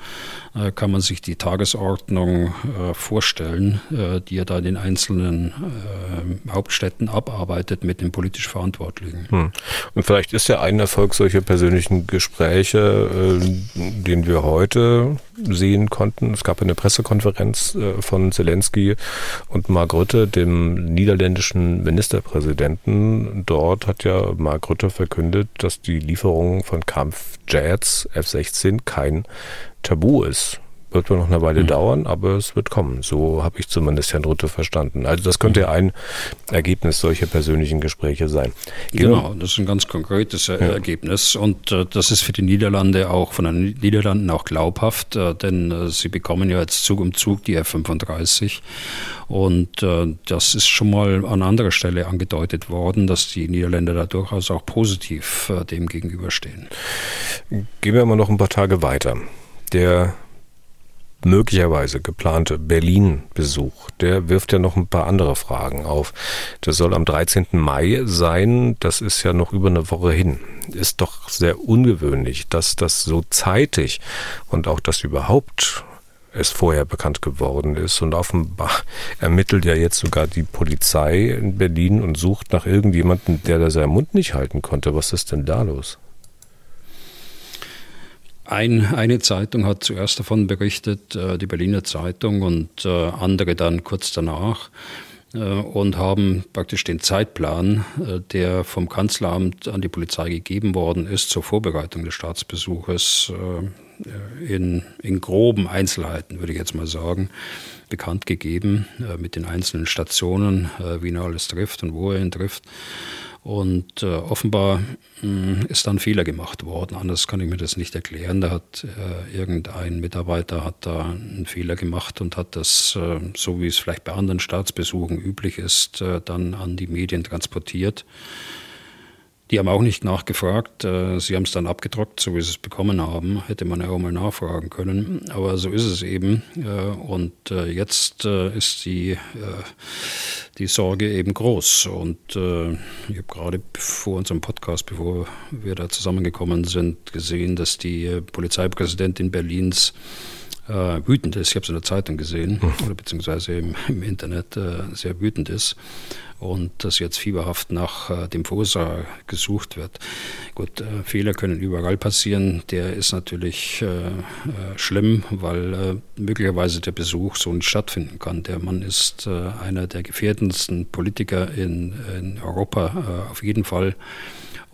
kann man sich die Tagesordnung vorstellen, die er da in den einzelnen Hauptstädten abarbeitet mit den politisch Verantwortlichen. Hm. Und vielleicht ist ja ein Erfolg solcher persönlichen Gespräche, äh, den wir heute sehen konnten. Es gab eine Pressekonferenz äh, von Zelensky und Mark Rutte, dem niederländischen Ministerpräsidenten. Dort hat ja Mark Rutte verkündet, dass die Lieferung von Kampfjets F-16 kein Tabu ist. Wird wohl noch eine Weile mhm. dauern, aber es wird kommen. So habe ich zumindest Herrn Rutte verstanden. Also das könnte mhm. ein Ergebnis solcher persönlichen Gespräche sein. Gehen genau, das ist ein ganz konkretes ja. Ergebnis und äh, das ist für die Niederlande auch von den Niederlanden auch glaubhaft, äh, denn äh, sie bekommen ja jetzt Zug um Zug die F-35 und äh, das ist schon mal an anderer Stelle angedeutet worden, dass die Niederländer da durchaus auch positiv äh, dem gegenüberstehen. Gehen wir mal noch ein paar Tage weiter. Der möglicherweise geplante Berlin-Besuch, der wirft ja noch ein paar andere Fragen auf. Das soll am 13. Mai sein, das ist ja noch über eine Woche hin. Ist doch sehr ungewöhnlich, dass das so zeitig und auch das überhaupt es vorher bekannt geworden ist. Und offenbar ermittelt ja jetzt sogar die Polizei in Berlin und sucht nach irgendjemandem, der da seinen Mund nicht halten konnte. Was ist denn da los? Ein, eine Zeitung hat zuerst davon berichtet, äh, die Berliner Zeitung, und äh, andere dann kurz danach äh, und haben praktisch den Zeitplan, der vom Kanzleramt an die Polizei gegeben worden ist zur Vorbereitung des Staatsbesuches, in, in groben Einzelheiten, würde ich jetzt mal sagen, bekannt gegeben, mit den einzelnen Stationen, wie er alles trifft und wo er ihn trifft. Und äh, offenbar mh, hm, ist da ein Fehler gemacht worden. Anders kann ich mir das nicht erklären. Da hat äh, irgendein Mitarbeiter hat da einen Fehler gemacht und hat das, äh, so wie es vielleicht bei anderen Staatsbesuchen üblich ist, äh, dann an die Medien transportiert. Die haben auch nicht nachgefragt. Äh, sie haben es dann abgedruckt, so wie sie es bekommen haben. Hätte man ja auch mal nachfragen können. Aber so ist es eben. Äh, und äh, jetzt ist die, die Sorge eben groß. Und ich habe gerade vor unserem Podcast, bevor wir da zusammengekommen sind, gesehen, dass die Polizeipräsidentin Berlins wütend ist. Ich habe es in der Zeitung gesehen hm. oder beziehungsweise im, im Internet sehr wütend ist und dass jetzt fieberhaft nach äh, dem Verursacher gesucht wird. Gut, äh, Fehler können überall passieren. Der ist natürlich äh, äh schlimm, weil äh, möglicherweise der Besuch so nicht stattfinden kann. Der Mann ist äh, einer der gefährdendsten Politiker in, in Europa, auf jeden Fall.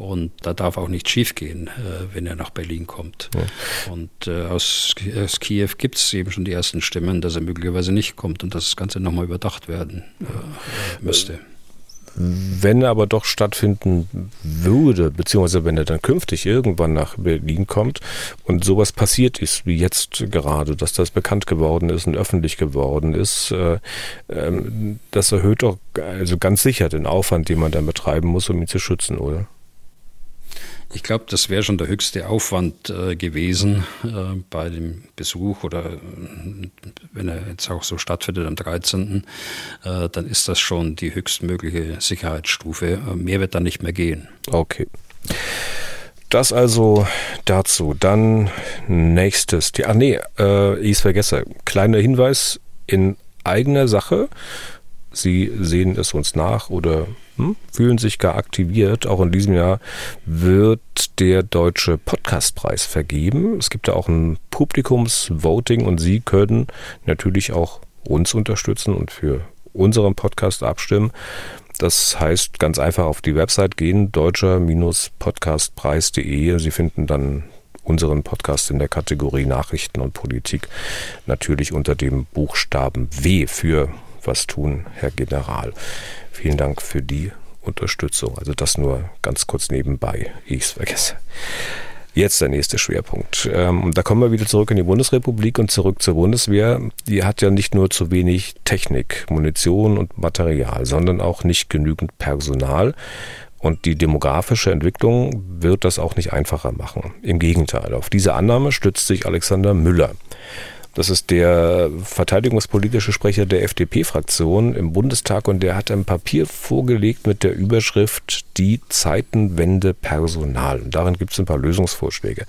Und da darf auch nichts schiefgehen, äh, wenn er nach Berlin kommt. Ja. Und äh, aus, aus, Kiew gibt es eben schon die ersten Stimmen, dass er möglicherweise nicht kommt und dass das Ganze nochmal überdacht werden äh, müsste. Wenn er aber doch stattfinden würde, beziehungsweise wenn er dann künftig irgendwann nach Berlin kommt und sowas passiert ist, wie jetzt gerade, dass das bekannt geworden ist und öffentlich geworden ist, äh, äh, das erhöht doch also ganz sicher den Aufwand, den man dann betreiben muss, um ihn zu schützen, oder? Ich glaube, das wäre schon der höchste Aufwand äh, gewesen äh, bei dem Besuch oder äh, wenn er jetzt auch so stattfindet am 13., äh, dann ist das schon die höchstmögliche Sicherheitsstufe. Äh, mehr wird dann nicht mehr gehen. Okay. Das also dazu. Dann nächstes. ach nee, äh, ich vergesse. Kleiner Hinweis in eigener Sache. Sie sehen es uns nach oder fühlen sich gar aktiviert. Auch in diesem Jahr wird der Deutsche Podcastpreis vergeben. Es gibt da auch ein Publikumsvoting und Sie können natürlich auch uns unterstützen und für unseren Podcast abstimmen. Das heißt, ganz einfach auf die Website gehen, deutscher-podcastpreis.de. Sie finden dann unseren Podcast in der Kategorie Nachrichten und Politik natürlich unter dem Buchstaben W für was tun, Herr General. Vielen Dank für die Unterstützung. Also das nur ganz kurz nebenbei, ich es vergesse. Jetzt der nächste Schwerpunkt. Ähm, da kommen wir wieder zurück in die Bundesrepublik und zurück zur Bundeswehr. Die hat ja nicht nur zu wenig Technik, Munition und Material, sondern auch nicht genügend Personal. Und die demografische Entwicklung wird das auch nicht einfacher machen. Im Gegenteil, auf diese Annahme stützt sich Alexander Müller. Das ist der verteidigungspolitische Sprecher der FDP-Fraktion im Bundestag und der hat ein Papier vorgelegt mit der Überschrift Die Zeitenwende Personal. Und darin gibt es ein paar Lösungsvorschläge.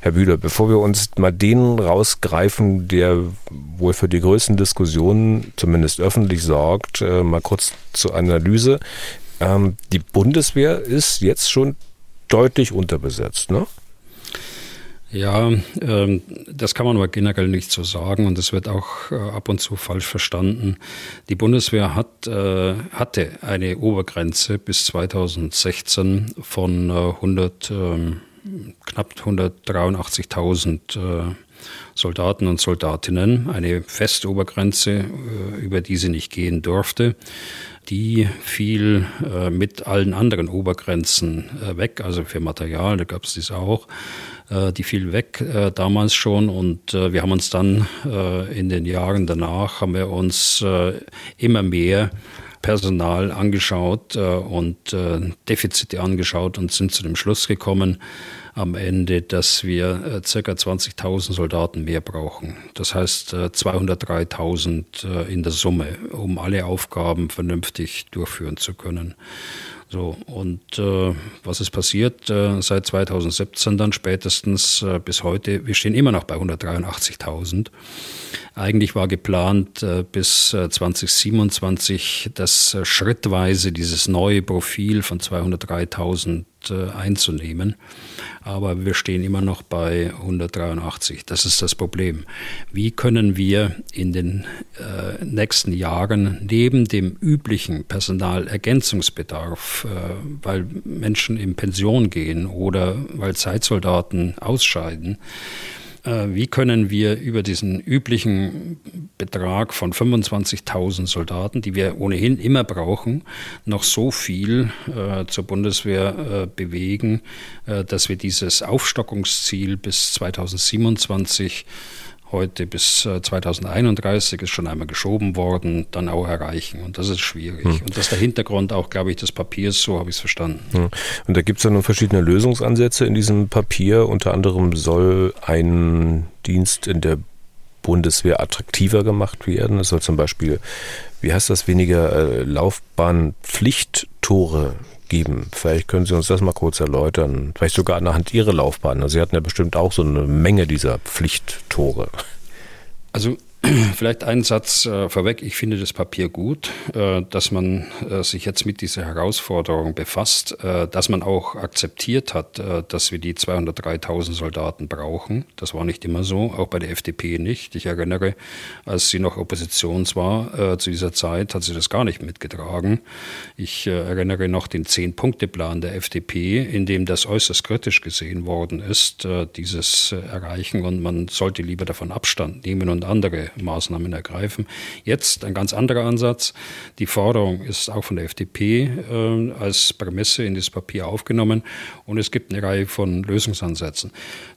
Herr Bühler, bevor wir uns mal den rausgreifen, der wohl für die größten Diskussionen zumindest öffentlich sorgt, äh, mal kurz zur Analyse. Ähm, die Bundeswehr ist jetzt schon deutlich unterbesetzt, ne? Ja, ähm, das kann man aber generell nicht so sagen und das wird auch äh, ab und zu falsch verstanden. Die Bundeswehr hat, äh, hatte eine Obergrenze bis 2016 von äh, 100, ähm, knapp 183.000 äh, Soldaten und Soldatinnen, eine feste Obergrenze, äh, über die sie nicht gehen durfte die fiel äh, mit allen anderen Obergrenzen äh, weg, also für Material, da gab es dies auch. Äh, die fiel weg äh, damals schon und äh, wir haben uns dann äh, in den Jahren danach, haben wir uns immer mehr Personal angeschaut und Defizite angeschaut und sind zu dem Schluss gekommen, am Ende, dass wir äh, ca. 20.000 Soldaten mehr brauchen. Das heißt äh, 203.000 äh, in der Summe, um alle Aufgaben vernünftig durchführen zu können. So, und äh, was ist passiert äh, seit 2017 dann spätestens äh, bis heute? Wir stehen immer noch bei 183.000. Eigentlich war geplant, äh, bis 2027 äh, das äh, schrittweise dieses neue Profil von 203.000 einzunehmen. Aber wir stehen immer noch bei 183. Das ist das Problem. Wie können wir in den äh, nächsten Jahren neben dem üblichen Personalergänzungsbedarf, äh, weil Menschen in Pension gehen oder weil Zeitsoldaten ausscheiden, äh, wie können wir über diesen üblichen Betrag von 25.000 Soldaten, die wir ohnehin immer brauchen, noch so viel äh, zur Bundeswehr äh, bewegen, äh, dass wir dieses Aufstockungsziel bis 2027 heute bis 2031 äh, ist schon einmal geschoben worden, dann auch erreichen. Und das ist schwierig. Hm. Und das ist der Hintergrund auch, glaube ich, des Papiers, so habe ich es verstanden. Hm. Und da gibt es ja nun verschiedene Lösungsansätze in diesem Papier. Unter anderem soll ein Dienst in der Bundeswehr attraktiver gemacht werden. Es soll zum Beispiel, wie heißt das, weniger äh, Laufbahnpflichttore geben. Vielleicht können Sie uns das mal kurz erläutern. Vielleicht sogar anhand Ihrer Laufbahn. Also Sie hatten ja bestimmt auch so eine Menge dieser Pflichttore. Also Vielleicht einen Satz äh, vorweg. Ich finde das Papier gut, äh, dass man äh, sich jetzt mit dieser Herausforderung befasst, äh, dass man auch akzeptiert hat, äh, dass wir die 203.000 Soldaten brauchen. Das war nicht immer so, auch bei der FDP nicht. Ich erinnere, als sie noch Oppositions war äh, zu dieser Zeit, hat sie das gar nicht mitgetragen. Ich erinnere noch den Zehn-Punkte-Plan der FDP, in dem das äußerst kritisch gesehen worden ist, dieses Erreichen. Und man sollte lieber davon Abstand nehmen und andere Maßnahmen ergreifen. Jetzt ein ganz anderer Ansatz. Die Forderung ist auch von der FDP äh, als Prämisse in das Papier aufgenommen und es gibt eine Reihe von Lösungsansätzen.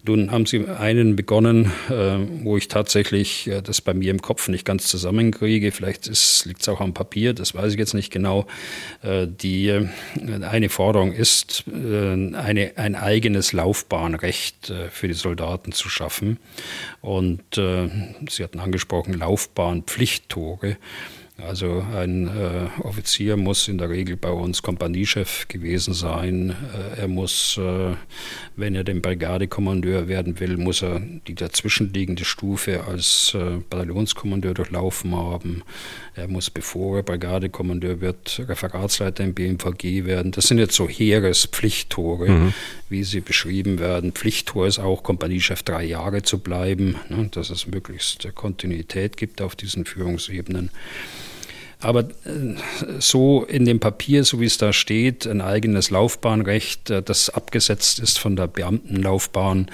Nun haben Sie einen begonnen, äh, wo ich tatsächlich äh, das bei mir im Kopf nicht ganz zusammenkriege. Vielleicht liegt es auch am Papier, das weiß ich jetzt nicht genau. Äh, die äh, eine Forderung ist, äh, eine, ein eigenes Laufbahnrecht für die Soldaten zu schaffen. Und Sie hatten angesprochen, angesprochen, Laufbahnpflichttore. Also ein äh, Offizier muss in der Regel bei uns Kompaniechef gewesen sein. Äh, er muss, äh, wenn er den Brigadekommandeur werden will, muss er die dazwischenliegende Stufe als äh, Bataillonskommandeur durchlaufen haben. Er muss, bevor er Brigadekommandeur wird, Referatsleiter im BMVG werden. Das sind jetzt so Heerespflichttore, mhm. wie sie beschrieben werden. Pflichttor ist auch, Kompaniechef drei Jahre zu bleiben, ne, dass es möglichst Kontinuität gibt auf diesen Führungsebenen. Aber äh, so in dem Papier, so wie es da steht, ein eigenes Laufbahnrecht, äh, das abgesetzt ist von der Beamtenlaufbahn,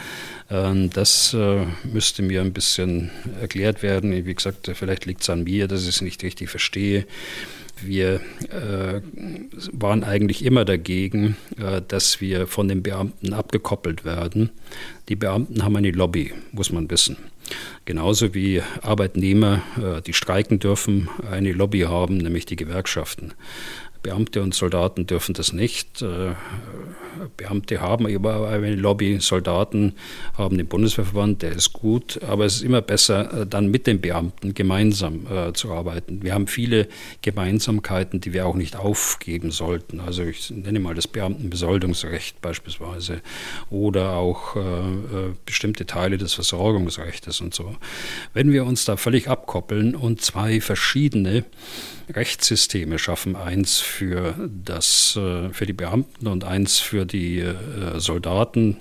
äh, das müsste mir ein bisschen erklärt werden. Wie gesagt, vielleicht liegt es an mir, dass ich es nicht richtig verstehe. Wir äh, waren eigentlich immer dagegen, äh, dass wir von den Beamten abgekoppelt werden. Die Beamten haben eine Lobby, muss man wissen. Genauso wie Arbeitnehmer, äh, die streiken dürfen, eine Lobby haben, nämlich die Gewerkschaften. Beamte und Soldaten dürfen das nicht. Äh, Beamte haben aber eine Lobby, Soldaten haben den Bundeswehrverband, der ist gut, aber es ist immer besser, äh, dann mit den Beamten gemeinsam äh, zu arbeiten. Wir haben viele Gemeinsamkeiten, die wir auch nicht aufgeben sollten. Also ich nenne mal das Beamtenbesoldungsrecht beispielsweise oder auch äh bestimmte Teile des Versorgungsrechts und so. Wenn wir uns da völlig abkoppeln und zwei verschiedene Rechtssysteme schaffen, eins für, das, äh, für die Beamten und eins für die äh, Soldaten.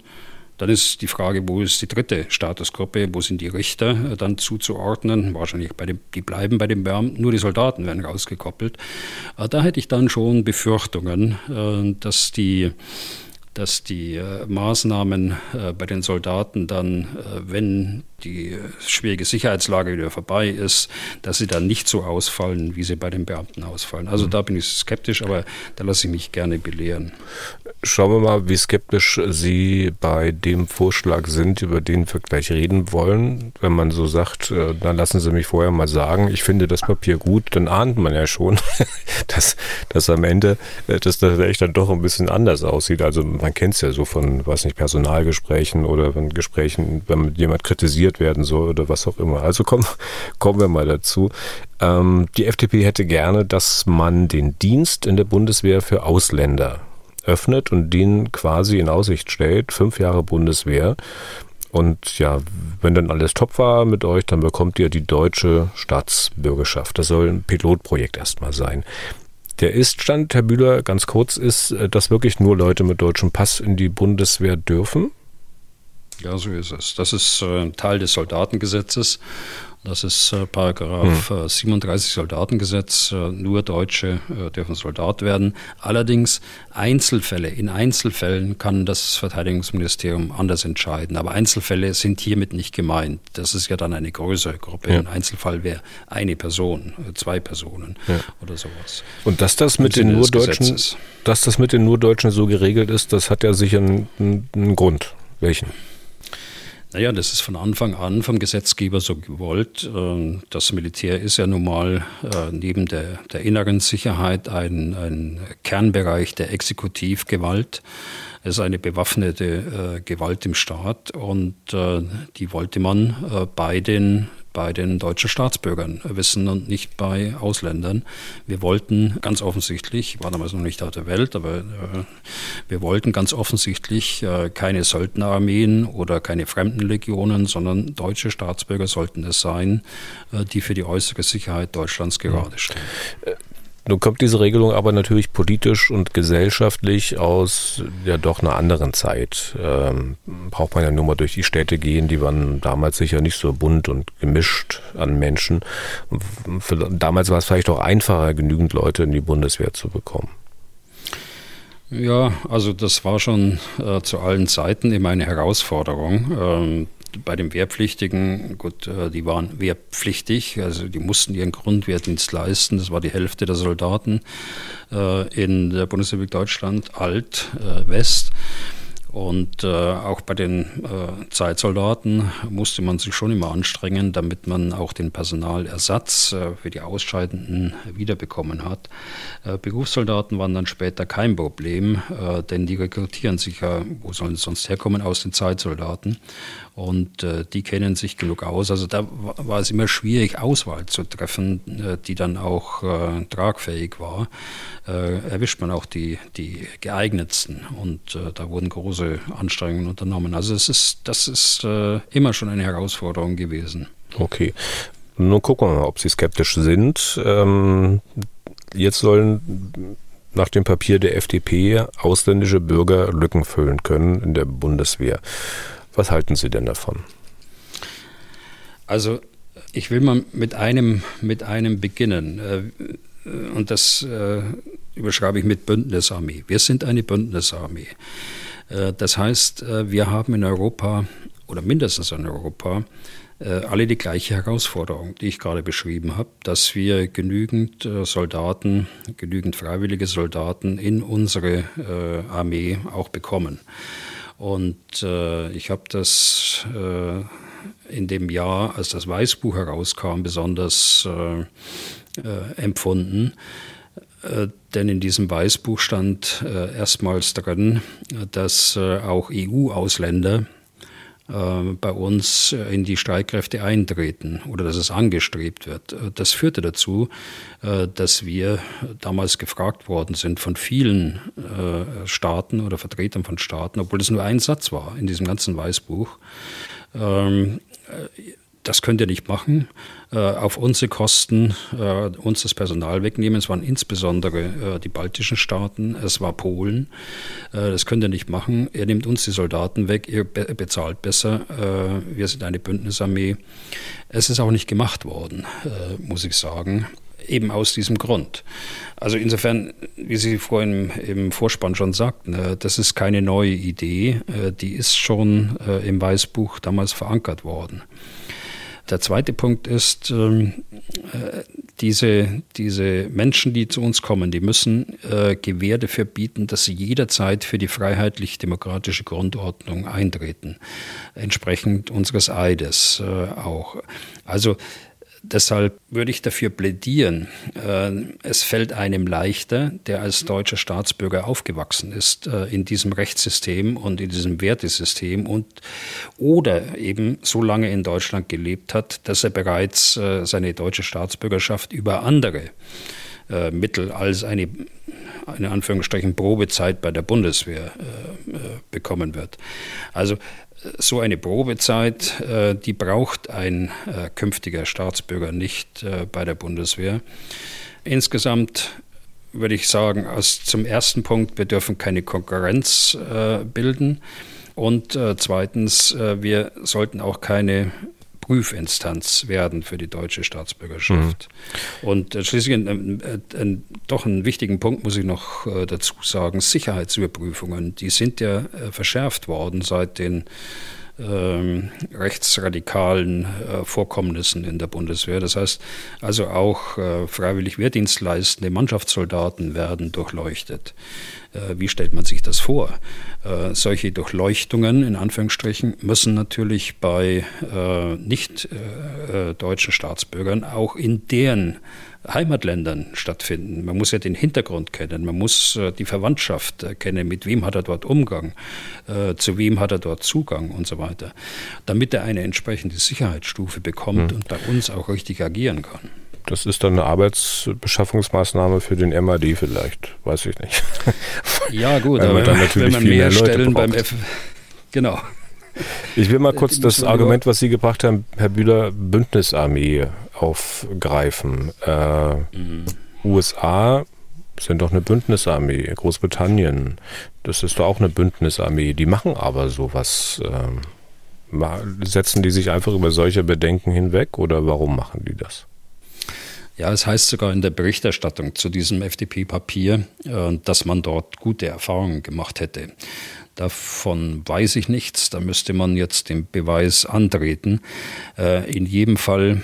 Dann ist die Frage, wo ist die dritte Statusgruppe, wo sind die Richter dann zuzuordnen? Wahrscheinlich bei dem, die bleiben bei den Beamten, nur die Soldaten werden rausgekoppelt. Da hätte ich dann schon Befürchtungen, dass die dass die äh, Maßnahmen äh, bei den Soldaten dann, äh, wenn die schwierige Sicherheitslage wieder vorbei ist, dass sie dann nicht so ausfallen, wie sie bei den Beamten ausfallen. Also mhm. da bin ich skeptisch, aber da lasse ich mich gerne belehren. Schauen wir mal, wie skeptisch Sie bei dem Vorschlag sind, über den wir gleich reden wollen. Wenn man so sagt, dann lassen Sie mich vorher mal sagen, ich finde das Papier gut, dann ahnt man ja schon, dass, dass am Ende dass das echt dann doch ein bisschen anders aussieht. Also man kennt es ja so von, weiß nicht, Personalgesprächen oder von Gesprächen, wenn jemand kritisiert werden soll oder was auch immer. Also kommen, kommen wir mal dazu. Ähm, die FDP hätte gerne, dass man den Dienst in der Bundeswehr für Ausländer öffnet und den quasi in Aussicht stellt, fünf Jahre Bundeswehr. Und ja, wenn dann alles top war mit euch, dann bekommt ihr die deutsche Staatsbürgerschaft. Das soll ein Pilotprojekt erstmal sein. Der Iststand, Herr Bühler, ganz kurz, ist, äh, dass wirklich nur Leute mit deutschem Pass in die Bundeswehr dürfen? Ja, so ist es. Das ist äh, Teil des Soldatengesetzes das ist äh, Paragraph hm. 37 äh, Soldatengesetz. Äh, nur Deutsche äh, dürfen Soldat werden. Allerdings Einzelfälle. In Einzelfällen kann das Verteidigungsministerium anders entscheiden. Aber Einzelfälle sind hiermit nicht gemeint. Das ist ja dann eine größere Gruppe. Ja. Ein Einzelfall wäre eine Person, äh, zwei Personen ja. oder sowas. Und dass das mit den nur Deutschen, dass das mit den nur Deutschen so geregelt ist, das hat ja sicher einen, einen Grund. Welchen? Naja, das ist von Anfang an vom Gesetzgeber so gewollt. Ähm, das Militär ist ja nun mal äh, neben der, der inneren Sicherheit ein, ein Kernbereich der Exekutivgewalt. Es ist eine bewaffnete äh, Gewalt im Staat und äh, die wollte man bei den bei den deutschen Staatsbürgern wissen und nicht bei Ausländern. Wir wollten ganz offensichtlich, ich war damals noch nicht auf der Welt, aber äh, wir wollten ganz offensichtlich äh, keine Söldnerarmeen oder keine Fremdenlegionen, sondern deutsche Staatsbürger sollten es sein, äh, die für die äußere Sicherheit Deutschlands gerade stehen. Nun kommt diese Regelung aber natürlich politisch und gesellschaftlich aus ja doch einer anderen Zeit. Ähm, braucht man ja nur mal durch die Städte gehen, die waren damals sicher nicht so bunt und gemischt an Menschen. Damals war es vielleicht auch einfacher, genügend Leute in die Bundeswehr zu bekommen. Ja, also das war schon äh, zu allen Zeiten immer eine Herausforderung. Ähm, bei den Wehrpflichtigen, gut, äh, die waren wehrpflichtig, also die mussten ihren Grundwehrdienst leisten. Das war die Hälfte der Soldaten äh, in der Bundesrepublik Deutschland, Alt, äh, West. Und auch bei den Zeitsoldaten musste man sich schon immer anstrengen, damit man auch den Personalersatz für die Ausscheidenden wiederbekommen hat. Berufssoldaten waren dann später kein Problem, denn die rekrutieren sich ja, wo sollen sie sonst herkommen, aus den Zeitsoldaten. Und äh, die kennen sich genug aus. Also da war es immer schwierig, Auswahl zu treffen, die dann auch tragfähig war. erwischt man auch die, die geeignetsten. Und da wurden große große Anstrengungen unternommen. Also es ist, das ist äh, immer schon eine Herausforderung gewesen. Okay. Nun gucken wir mal, ob Sie skeptisch sind. Ähm, jetzt sollen nach dem Papier der FDP ausländische Bürger Lücken füllen können in der Bundeswehr. Was halten Sie denn davon? Also ich will mal mit einem, mit einem beginnen. Äh, und das äh, überschreibe ich mit Bündnisarmee. Wir sind eine Bündnisarmee. Äh, das heißt, wir haben in Europa oder mindestens in Europa alle die gleiche Herausforderung, die ich gerade beschrieben habe, dass wir genügend Soldaten, genügend freiwillige Soldaten in unsere Armee auch bekommen. Und ich habe das in dem Jahr, als das Weißbuch herauskam, besonders empfunden. Äh, denn in diesem Weißbuch stand äh, erstmals drin, dass äh, auch EU-Ausländer bei uns in die Streitkräfte eintreten oder dass es angestrebt wird. Das führte dazu, dass wir damals gefragt worden sind von vielen Staaten oder Vertretern von Staaten, obwohl es nur ein Satz war in diesem ganzen Weißbuch, ähm, das könnt ihr nicht machen, äh, auf unsere Kosten äh, uns das Personal wegnehmen. Es waren insbesondere äh, die baltischen Staaten, es war Polen. Das könnt ihr nicht machen. Ihr nehmt uns die Soldaten weg, ihr be bezahlt besser. Wir sind eine Bündnisarmee. Es ist auch nicht gemacht worden, muss ich sagen eben aus diesem Grund. Also insofern, wie Sie vorhin im Vorspann schon sagten, das ist keine neue Idee, die ist schon im Weißbuch damals verankert worden. Der zweite Punkt ist, ähm, äh, diese, diese Menschen, die zu uns kommen, die müssen äh, Gewähr dafür bieten, dass sie jederzeit für die freiheitlich-demokratische Grundordnung eintreten, entsprechend unseres Eides äh, auch. Also Deshalb würde ich dafür plädieren, äh, es fällt einem leichter, der als deutscher Staatsbürger aufgewachsen ist, äh, in diesem Rechtssystem und in diesem Wertesystem und oder eben so lange in Deutschland gelebt hat, dass er bereits äh, seine deutsche Staatsbürgerschaft über andere Mittel als eine in Anführungsstrichen Probezeit bei der Bundeswehr bekommen wird. Also so eine Probezeit, äh, die braucht ein äh, künftiger Staatsbürger nicht äh, bei der Bundeswehr. Insgesamt würde ich sagen, als zum ersten Punkt, wir dürfen keine Konkurrenz bilden. Und zweitens, wir sollten auch keine Prüfinstanz werden für die deutsche Staatsbürgerschaft. Mhm. Und äh, schließlich ein, ein, ein, doch einen wichtigen Punkt muss ich noch äh, dazu sagen, Sicherheitsüberprüfungen, die sind ja äh, verschärft worden seit den ähm, rechtsradikalen äh, Vorkommnissen in der Bundeswehr. Das heißt also auch äh, freiwillig Wehrdienstleistende Mannschaftssoldaten werden durchleuchtet. Äh, wie stellt man sich das vor? Äh, solche Durchleuchtungen in Anführungsstrichen müssen natürlich bei äh, nicht äh, deutschen Staatsbürgern auch in deren Heimatländern stattfinden. Man muss ja den Hintergrund kennen, man muss äh, die Verwandtschaft kennen, mit wem hat er dort Umgang, äh, zu wem hat er dort Zugang und so weiter, damit er eine entsprechende Sicherheitsstufe bekommt mhm. und bei uns auch richtig agieren kann. Das ist dann eine Arbeitsbeschaffungsmaßnahme für den MAD vielleicht, weiß ich nicht. Ja gut, aber dann natürlich wenn man viel mehr Stellen beim F genau. Ich will mal kurz das Argument, was Sie gebracht haben, Herr Bühler, Bündnisarmee aufgreifen. Äh, mhm. USA sind doch eine Bündnisarmee. Großbritannien, das ist doch auch eine Bündnisarmee. Die machen aber sowas. Ähm, setzen die sich einfach über solche Bedenken hinweg oder warum machen die das? Ja, es heißt sogar in der Berichterstattung zu diesem FDP-Papier, äh, dass man dort gute Erfahrungen gemacht hätte. Davon weiß ich nichts, da müsste man jetzt den Beweis antreten. Äh, in jedem Fall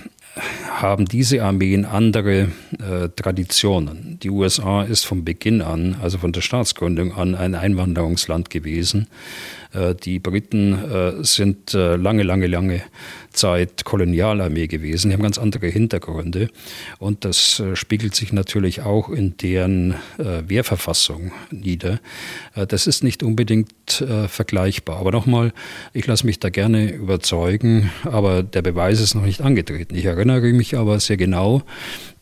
haben diese Armeen andere äh, Traditionen. Die USA ist von Beginn an, also von der Staatsgründung an, ein Einwanderungsland gewesen. Äh, die Briten äh, sind äh, lange, lange, lange Zeit Kolonialarmee gewesen. Die haben ganz andere Hintergründe. Und das spiegelt sich natürlich auch in deren Wehrverfassung nieder. Das ist nicht unbedingt vergleichbar. Aber nochmal, ich lasse mich da gerne überzeugen, aber der Beweis ist noch nicht angetreten. Ich erinnere mich aber sehr genau,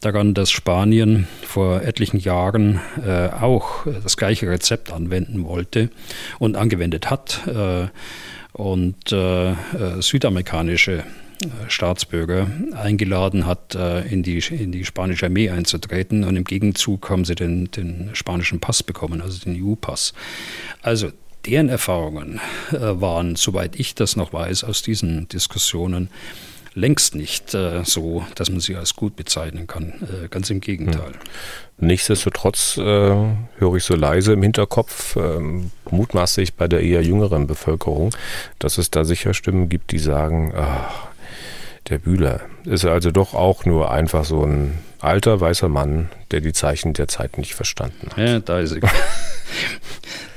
daran, dass Spanien vor etlichen Jahren äh, auch das gleiche Rezept anwenden wollte und angewendet hat äh, und äh, äh südamerikanische äh, Staatsbürger eingeladen hat, äh, in die, in die spanische Armee einzutreten und im Gegenzug haben sie den, den spanischen Pass bekommen, also den EU-Pass. Also deren Erfahrungen waren, soweit ich das noch weiß, aus diesen Diskussionen längst nicht äh, so, dass man sie als gut bezeichnen kann. Äh, ganz im Gegenteil. Hm. Nichtsdestotrotz äh, höre ich so leise im Hinterkopf, ähm, mutmaßlich bei der eher jüngeren Bevölkerung, dass es da sicher Stimmen gibt, die sagen, ach, der Bühler ist also doch auch nur einfach so ein alter weißer Mann, der die Zeichen der Zeit nicht verstanden hat. Ja, da ist er.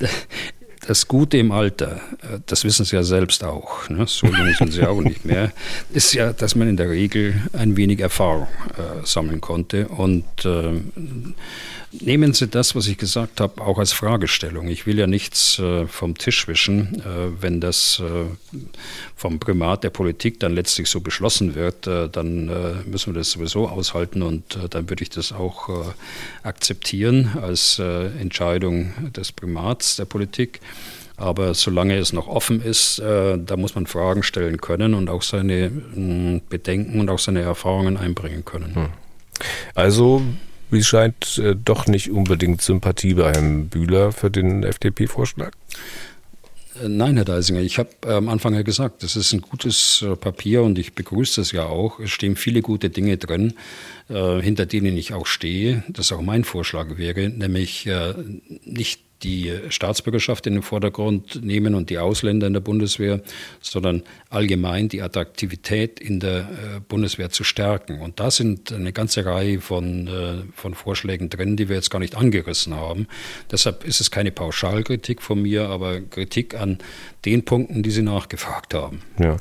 das Gute im Alter, äh, das wissen Sie ja selbst auch, ne? so jung sind Sie auch nicht mehr, ist ja, dass man in der Regel ein wenig Erfahrung äh, sammeln konnte. Und äh, nehmen Sie das, was ich gesagt habe, auch als Fragestellung. Ich will ja nichts äh, vom Tisch wischen, äh, wenn das äh, vom Primat der Politik dann letztlich so beschlossen wird, dann müssen wir das sowieso aushalten und dann würde ich das auch akzeptieren als Entscheidung des Primats der Politik. Aber solange es noch offen ist, äh, da muss man Fragen stellen können und auch seine mh, Bedenken und auch seine Erfahrungen einbringen können. Hm. Also wie scheint, äh, doch nicht unbedingt Sympathie bei Herrn Bühler für den FDP-Vorschlag? Äh, nein, Herr Deisinger, ich habe äh, am Anfang ja gesagt, das ist ein gutes Papier und ich begrüße das ja auch. Es stehen viele gute Dinge drin, hinter denen ich auch stehe. Das auch mein Vorschlag wäre, nämlich nicht die Staatsbürgerschaft in den Vordergrund nehmen und die Ausländer in der Bundeswehr, sondern allgemein die Attraktivität in der äh, Bundeswehr zu stärken. Und da sind eine ganze Reihe von, äh, von Vorschlägen drin, die wir jetzt gar nicht angerissen haben. Deshalb ist es keine Pauschalkritik von mir, aber Kritik an den Punkten, die Sie nachgefragt haben. Ja,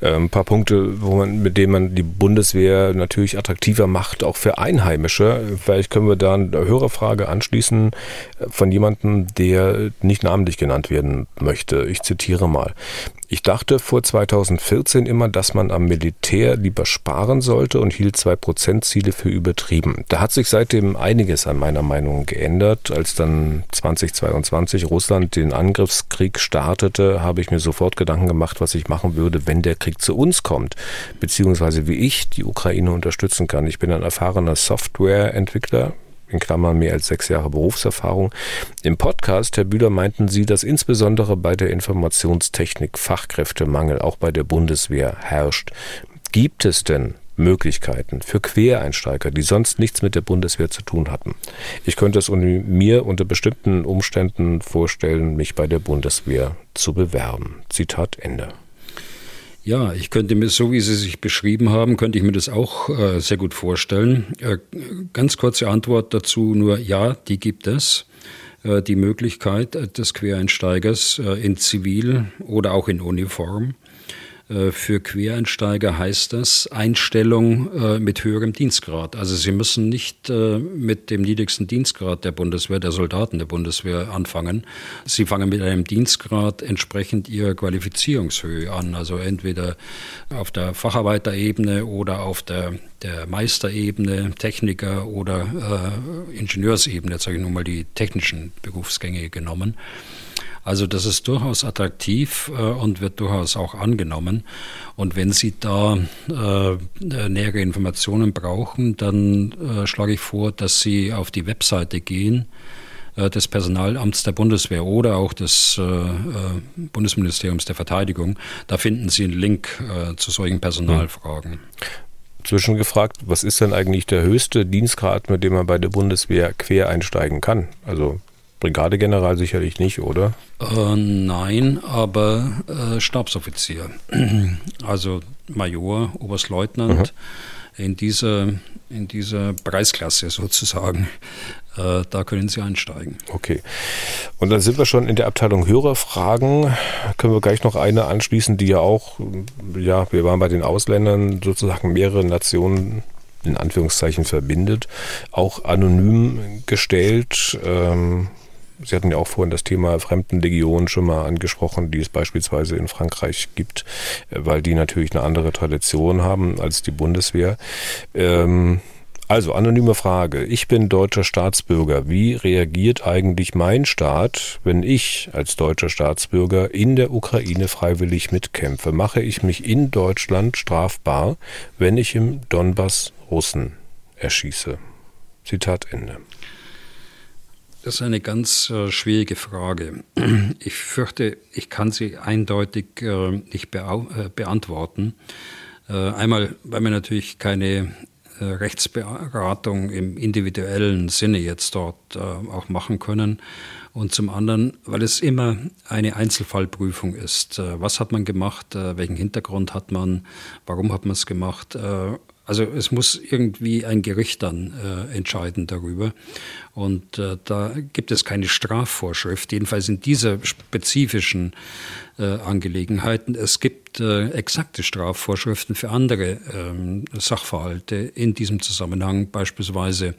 äh, ein paar Punkte, wo man, mit denen man die Bundeswehr natürlich attraktiver macht, auch für Einheimische. Vielleicht können wir da eine Hörerfrage anschließen von jemandem, der nicht namentlich genannt werden möchte. Ich zitiere mal. Ich dachte vor 2014 immer, dass man am Militär lieber sparen sollte und hielt 2%-Ziele für übertrieben. Da hat sich seitdem einiges an meiner Meinung geändert. Als dann 2022 Russland den Angriffskrieg startete, habe ich mir sofort Gedanken gemacht, was ich machen würde, wenn der Krieg zu uns kommt, beziehungsweise wie ich die Ukraine unterstützen kann. Ich bin ein erfahrener Softwareentwickler, in Klammern mehr als sechs Jahre Berufserfahrung. Im Podcast, Herr Bühler, meinten Sie, dass insbesondere bei der Informationstechnik Fachkräftemangel auch bei der Bundeswehr herrscht. Gibt es denn Möglichkeiten für Quereinsteiger, die sonst nichts mit der Bundeswehr zu tun hatten. Ich könnte es mir unter bestimmten Umständen vorstellen, mich bei der Bundeswehr zu bewerben. Zitat Ende. Ja, ich könnte mir, so wie Sie sich beschrieben haben, könnte ich mir das auch äh, sehr gut vorstellen. Äh, ganz kurze Antwort dazu nur, ja, die gibt es. Äh, die Möglichkeit des Quereinsteigers äh, in Zivil oder auch in Uniform äh, für Quereinsteiger heißt das Einstellung äh, mit höherem Dienstgrad. Also sie müssen nicht äh, mit dem niedrigsten Dienstgrad der Bundeswehr, der Soldaten der Bundeswehr anfangen. Sie fangen mit einem Dienstgrad entsprechend ihrer Qualifizierungshöhe an. Also entweder auf der Facharbeiterebene oder auf der, der Meisterebene, Techniker oder äh, Ingenieursebene, jetzt sage ich nur mal die technischen Berufsgänge genommen. Also das ist durchaus attraktiv äh, und wird durchaus auch angenommen. Und wenn Sie da äh, nähere Informationen brauchen, dann äh, schlage ich vor, dass Sie auf die Webseite gehen äh, des Personalamts der Bundeswehr oder auch des äh, äh, Bundesministeriums der Verteidigung. Da finden Sie einen Link zu solchen Personalfragen. Zwischengefragt, was ist denn eigentlich der höchste Dienstgrad, mit dem man bei der Bundeswehr quer einsteigen kann? Also Brigadegeneral sicherlich nicht, oder? Äh, nein, aber äh, Stabsoffizier. Also Major, Oberstleutnant mhm. in, dieser, in dieser Preisklasse sozusagen. Äh, da können Sie einsteigen. Okay. Und dann sind wir schon in der Abteilung Hörerfragen. Können wir gleich noch eine anschließen, die ja auch, ja, wir waren bei den Ausländern sozusagen mehrere Nationen in Anführungszeichen verbindet, auch anonym gestellt. Ähm, Sie hatten ja auch vorhin das Thema Fremdenlegion schon mal angesprochen, die es beispielsweise in Frankreich gibt, äh, weil die natürlich eine andere Tradition haben als die Bundeswehr. Ähm, also, anonyme Frage. Ich bin deutscher Staatsbürger. Wie reagiert eigentlich mein Staat, wenn ich als deutscher Staatsbürger in der Ukraine freiwillig mitkämpfe? Mache ich mich in Deutschland strafbar, wenn ich im Donbass Russen erschieße? Zitat Ende. Das ist eine ganz äh, schwierige Frage. Ich fürchte, ich kann sie eindeutig äh, nicht äh, beantworten. Äh, einmal, weil wir natürlich keine äh, Rechtsberatung im individuellen Sinne jetzt dort äh, auch machen können. Und zum anderen, weil es immer eine Einzelfallprüfung ist. was hat man gemacht? welchen Hintergrund hat man? Warum hat man es gemacht? Also es muss irgendwie ein Gericht dann äh, entscheiden darüber. Und äh, da gibt es keine Strafvorschrift, jedenfalls in dieser spezifischen äh, Angelegenheiten. Es gibt äh, exakte Strafvorschriften für andere ähm, Sachverhalte in diesem Zusammenhang, beispielsweise,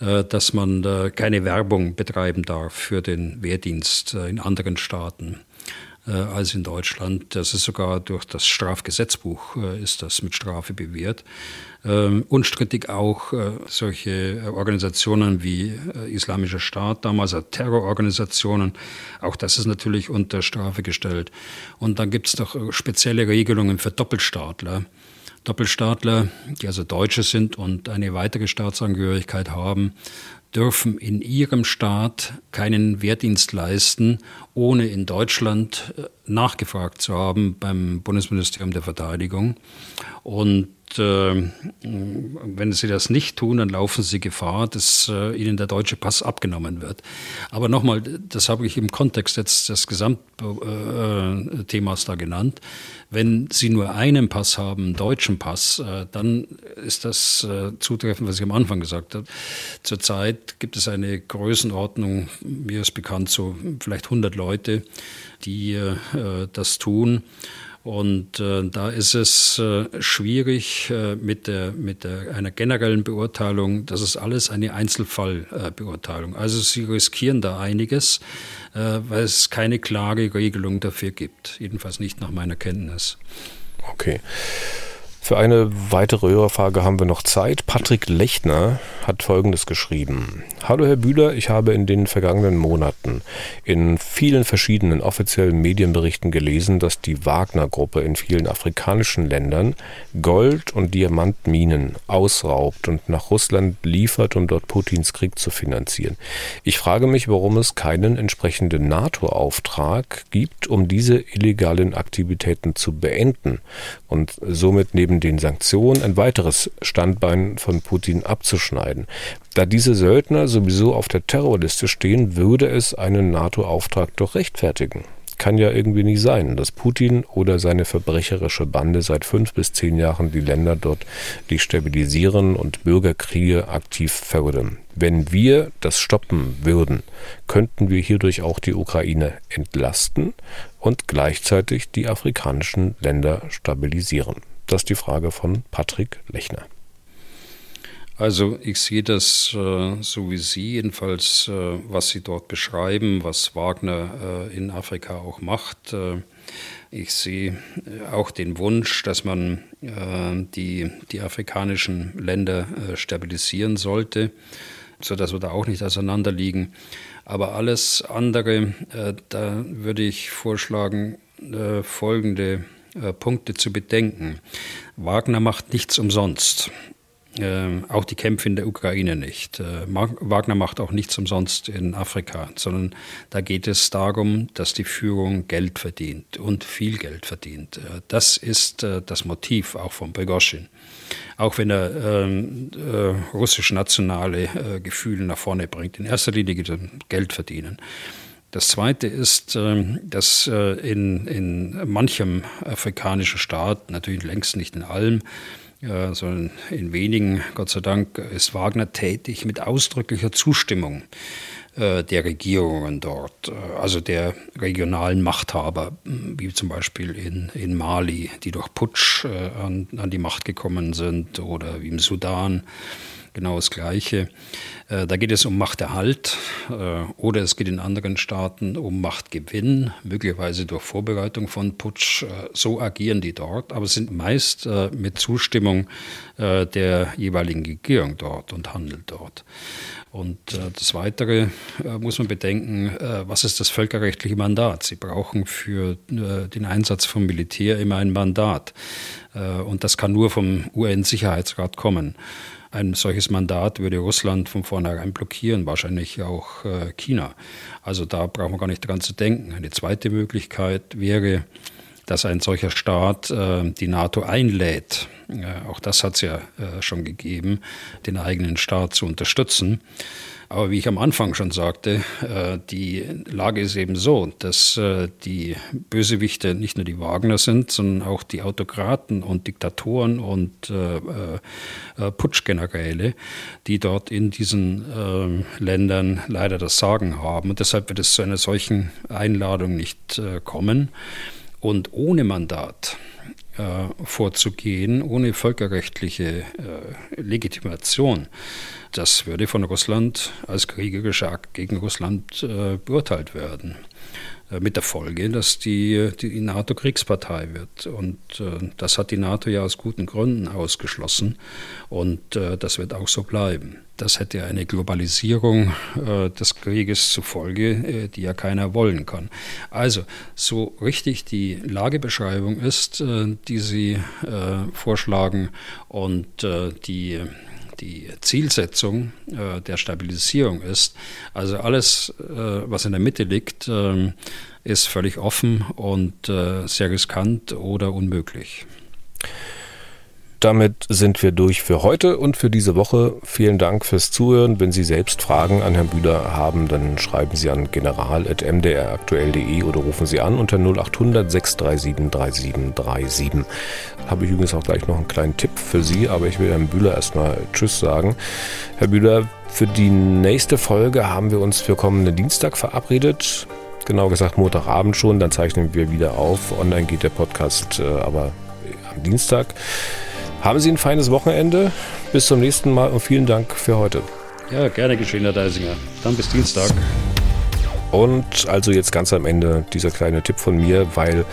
äh, dass man äh, keine Werbung betreiben darf für den Wehrdienst in anderen Staaten äh, als in Deutschland. Das ist sogar durch das Strafgesetzbuch äh, ist das mit Strafe bewährt. Ähm, unstrittig auch äh, solche Organisationen wie äh, Islamischer Staat, damals Terrororganisationen, auch das ist natürlich unter Strafe gestellt. Und dann gibt es noch spezielle Regelungen für Doppelstaatler. Doppelstaatler, die also Deutsche sind und eine weitere Staatsangehörigkeit haben, dürfen in ihrem Staat keinen Wehrdienst leisten, ohne in Deutschland äh, nachgefragt zu haben beim Bundesministerium der Verteidigung. Und äh, wenn sie das nicht tun, dann laufen sie Gefahr, dass äh, ihnen der deutsche Pass abgenommen wird. Aber nochmal, das habe ich im Kontext jetzt des Gesamtthemas da genannt. Wenn Sie nur einen Pass haben, einen deutschen Pass, äh, dann ist das äh, zutreffend, was ich am Anfang gesagt habe. Zurzeit gibt es eine Größenordnung, mir ist bekannt, so vielleicht 100 Leute, die äh, das tun. Und äh, da ist es äh, schwierig äh, mit, der, mit der, einer generellen Beurteilung. Das ist alles eine Einzelfallbeurteilung. also Sie riskieren da einiges, äh, weil es keine klare Regelung dafür gibt. Jedenfalls nicht nach meiner Kenntnis. Okay. Für eine weitere Hörerfrage haben wir noch Zeit. Patrick Lechner hat Folgendes geschrieben. Hallo Herr Bühler, ich habe in den vergangenen Monaten in vielen verschiedenen offiziellen Medienberichten gelesen, dass die Wagner-Gruppe in vielen afrikanischen Ländern Gold- und Diamantminen ausraubt und nach Russland liefert, um dort Putins Krieg zu finanzieren. Ich frage mich, warum es keinen entsprechenden NATO-Auftrag gibt, um diese illegalen Aktivitäten zu beenden und somit neben den Sanktionen ein weiteres Standbein von Putin abzuschneiden. Da diese Söldner sowieso auf der Terrorliste stehen, würde es einen NATO-Auftrag doch rechtfertigen kann ja irgendwie nicht sein, dass Putin oder seine verbrecherische Bande seit fünf bis zehn Jahren die Länder dort destabilisieren und Bürgerkriege aktiv fördern. Wenn wir das stoppen würden, könnten wir hierdurch auch die Ukraine entlasten und gleichzeitig die afrikanischen Länder stabilisieren. Das ist die Frage von Patrick Lechner. Also ich sehe das äh, so wie Sie, jedenfalls, äh, was Sie dort beschreiben, was Wagner äh, in Afrika auch macht. Äh, ich sehe äh, auch den Wunsch, dass man äh, die, die afrikanischen Länder stabilisieren sollte, sodass wir da auch nicht auseinanderliegen. Aber alles andere, da würde ich vorschlagen, folgende äh, Punkte zu bedenken. Wagner macht nichts umsonst. Äh, auch die Kämpfe in der Ukraine nicht. Äh, Wagner macht auch nichts umsonst in Afrika, sondern da geht es darum, dass die Führung Geld verdient und viel Geld verdient. Äh, das ist äh, das Motiv auch von Prigozhin. Auch wenn er ähm, äh, russisch-nationale Gefühle nach vorne bringt. In erster Linie geht es um Geld verdienen. Das Zweite ist, ähm, dass äh, in, in manchem afrikanischen Staat, natürlich längst nicht in allem, sondern in wenigen, Gott sei Dank, ist Wagner tätig mit ausdrücklicher Zustimmung äh, der Regierungen dort, äh, also der regionalen Machthaber, wie zum Beispiel in, in Mali, die durch Putsch an, an die Macht gekommen sind, oder wie im Sudan genau das Gleiche. Äh, da geht es um Machterhalt äh, oder es geht in anderen Staaten um Machtgewinn, möglicherweise durch Vorbereitung von Putsch. Äh, so agieren die dort, aber sind meist mit Zustimmung der jeweiligen Regierung dort und handeln dort. Und das Weitere muss man bedenken, was ist das völkerrechtliche Mandat? Sie brauchen für den Einsatz vom Militär immer ein Mandat. Und das kann nur vom UN-Sicherheitsrat kommen. Ein solches Mandat würde Russland von vornherein blockieren, wahrscheinlich auch äh, China. Also da brauchen wir gar nicht dran zu denken. Eine zweite Möglichkeit wäre, dass ein solcher Staat äh, die NATO einlädt. Äh, auch das hat es ja äh, schon gegeben, den eigenen Staat zu unterstützen. Aber wie ich am Anfang schon sagte, äh, die Lage ist eben so, dass äh, die Bösewichte nicht nur die Wagner sind, sondern auch die Autokraten und Diktatoren und äh, Putschgeneräle, die dort in diesen ähm, Ländern leider das Sagen haben. Und deshalb wird es zu einer solchen Einladung nicht kommen. Und ohne Mandat vorzugehen, ohne völkerrechtliche Legitimation, das würde von Russland als kriegerischer Akt gegen Russland äh, beurteilt werden. Äh, mit der Folge, dass die, die NATO Kriegspartei wird. Und äh, das hat die NATO ja aus guten Gründen ausgeschlossen. Und äh, das wird auch so bleiben. Das hätte eine Globalisierung äh, des Krieges zufolge, äh, die ja keiner wollen kann. Also, so richtig die Lagebeschreibung ist, äh, die Sie vorschlagen und die die Zielsetzung äh, der Stabilisierung ist. Also alles, äh, was in der Mitte liegt, äh, ist völlig offen und äh, sehr riskant oder unmöglich. Damit sind wir durch für heute und für diese Woche. Vielen Dank fürs Zuhören. Wenn Sie selbst Fragen an Herrn Bühler haben, dann schreiben Sie an general.mdraktuell.de oder rufen Sie an unter 0800 637 3737. Habe ich übrigens auch gleich noch einen kleinen Tipp für Sie, aber ich will Herrn Bühler erstmal Tschüss sagen. Herr Bühler, für die nächste Folge haben wir uns für kommenden Dienstag verabredet. Genau gesagt Montagabend schon, dann zeichnen wir wieder auf. Online geht der Podcast äh, aber am Dienstag. Haben Sie ein feines Wochenende. Bis zum nächsten Mal und vielen Dank für heute. Ja, gerne geschehen, Herr Deisinger. Dann bis Dienstag. Und also jetzt ganz am Ende dieser kleine Tipp von mir, weil,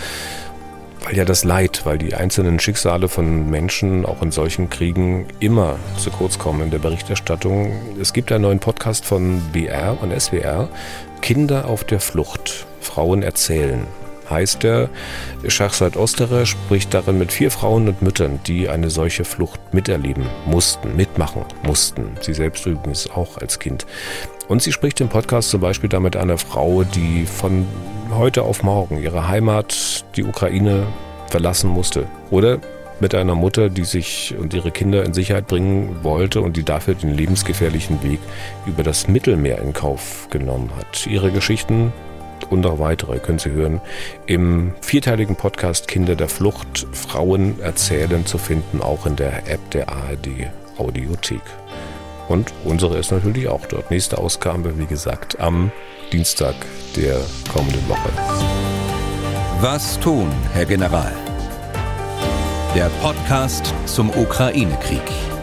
weil ja das Leid, weil die einzelnen Schicksale von Menschen auch in solchen Kriegen immer zu kurz kommen in der Berichterstattung. Es gibt einen neuen Podcast von BR und SWR, Kinder auf der Flucht, Frauen erzählen heißt er. Schachsat Osterer spricht darin mit vier Frauen und Müttern, die eine solche Flucht miterleben mussten, mitmachen mussten. Sie selbst übrigens auch als Kind. Und sie spricht im Podcast zum Beispiel da mit einer Frau, die von heute auf morgen ihre Heimat, die Ukraine, verlassen musste. Oder mit einer Mutter, die sich und ihre Kinder in Sicherheit bringen wollte und die dafür den lebensgefährlichen Weg über das Mittelmeer in Kauf genommen hat. Ihre Geschichten und noch weitere können Sie hören im vierteiligen Podcast Kinder der Flucht, Frauen erzählen zu finden, auch in der App der ARD Audiothek. Und unsere ist natürlich auch dort. Nächste Ausgabe, wie gesagt, am Dienstag der kommenden Woche. Was tun, Herr General? Der Podcast zum Ukraine-Krieg.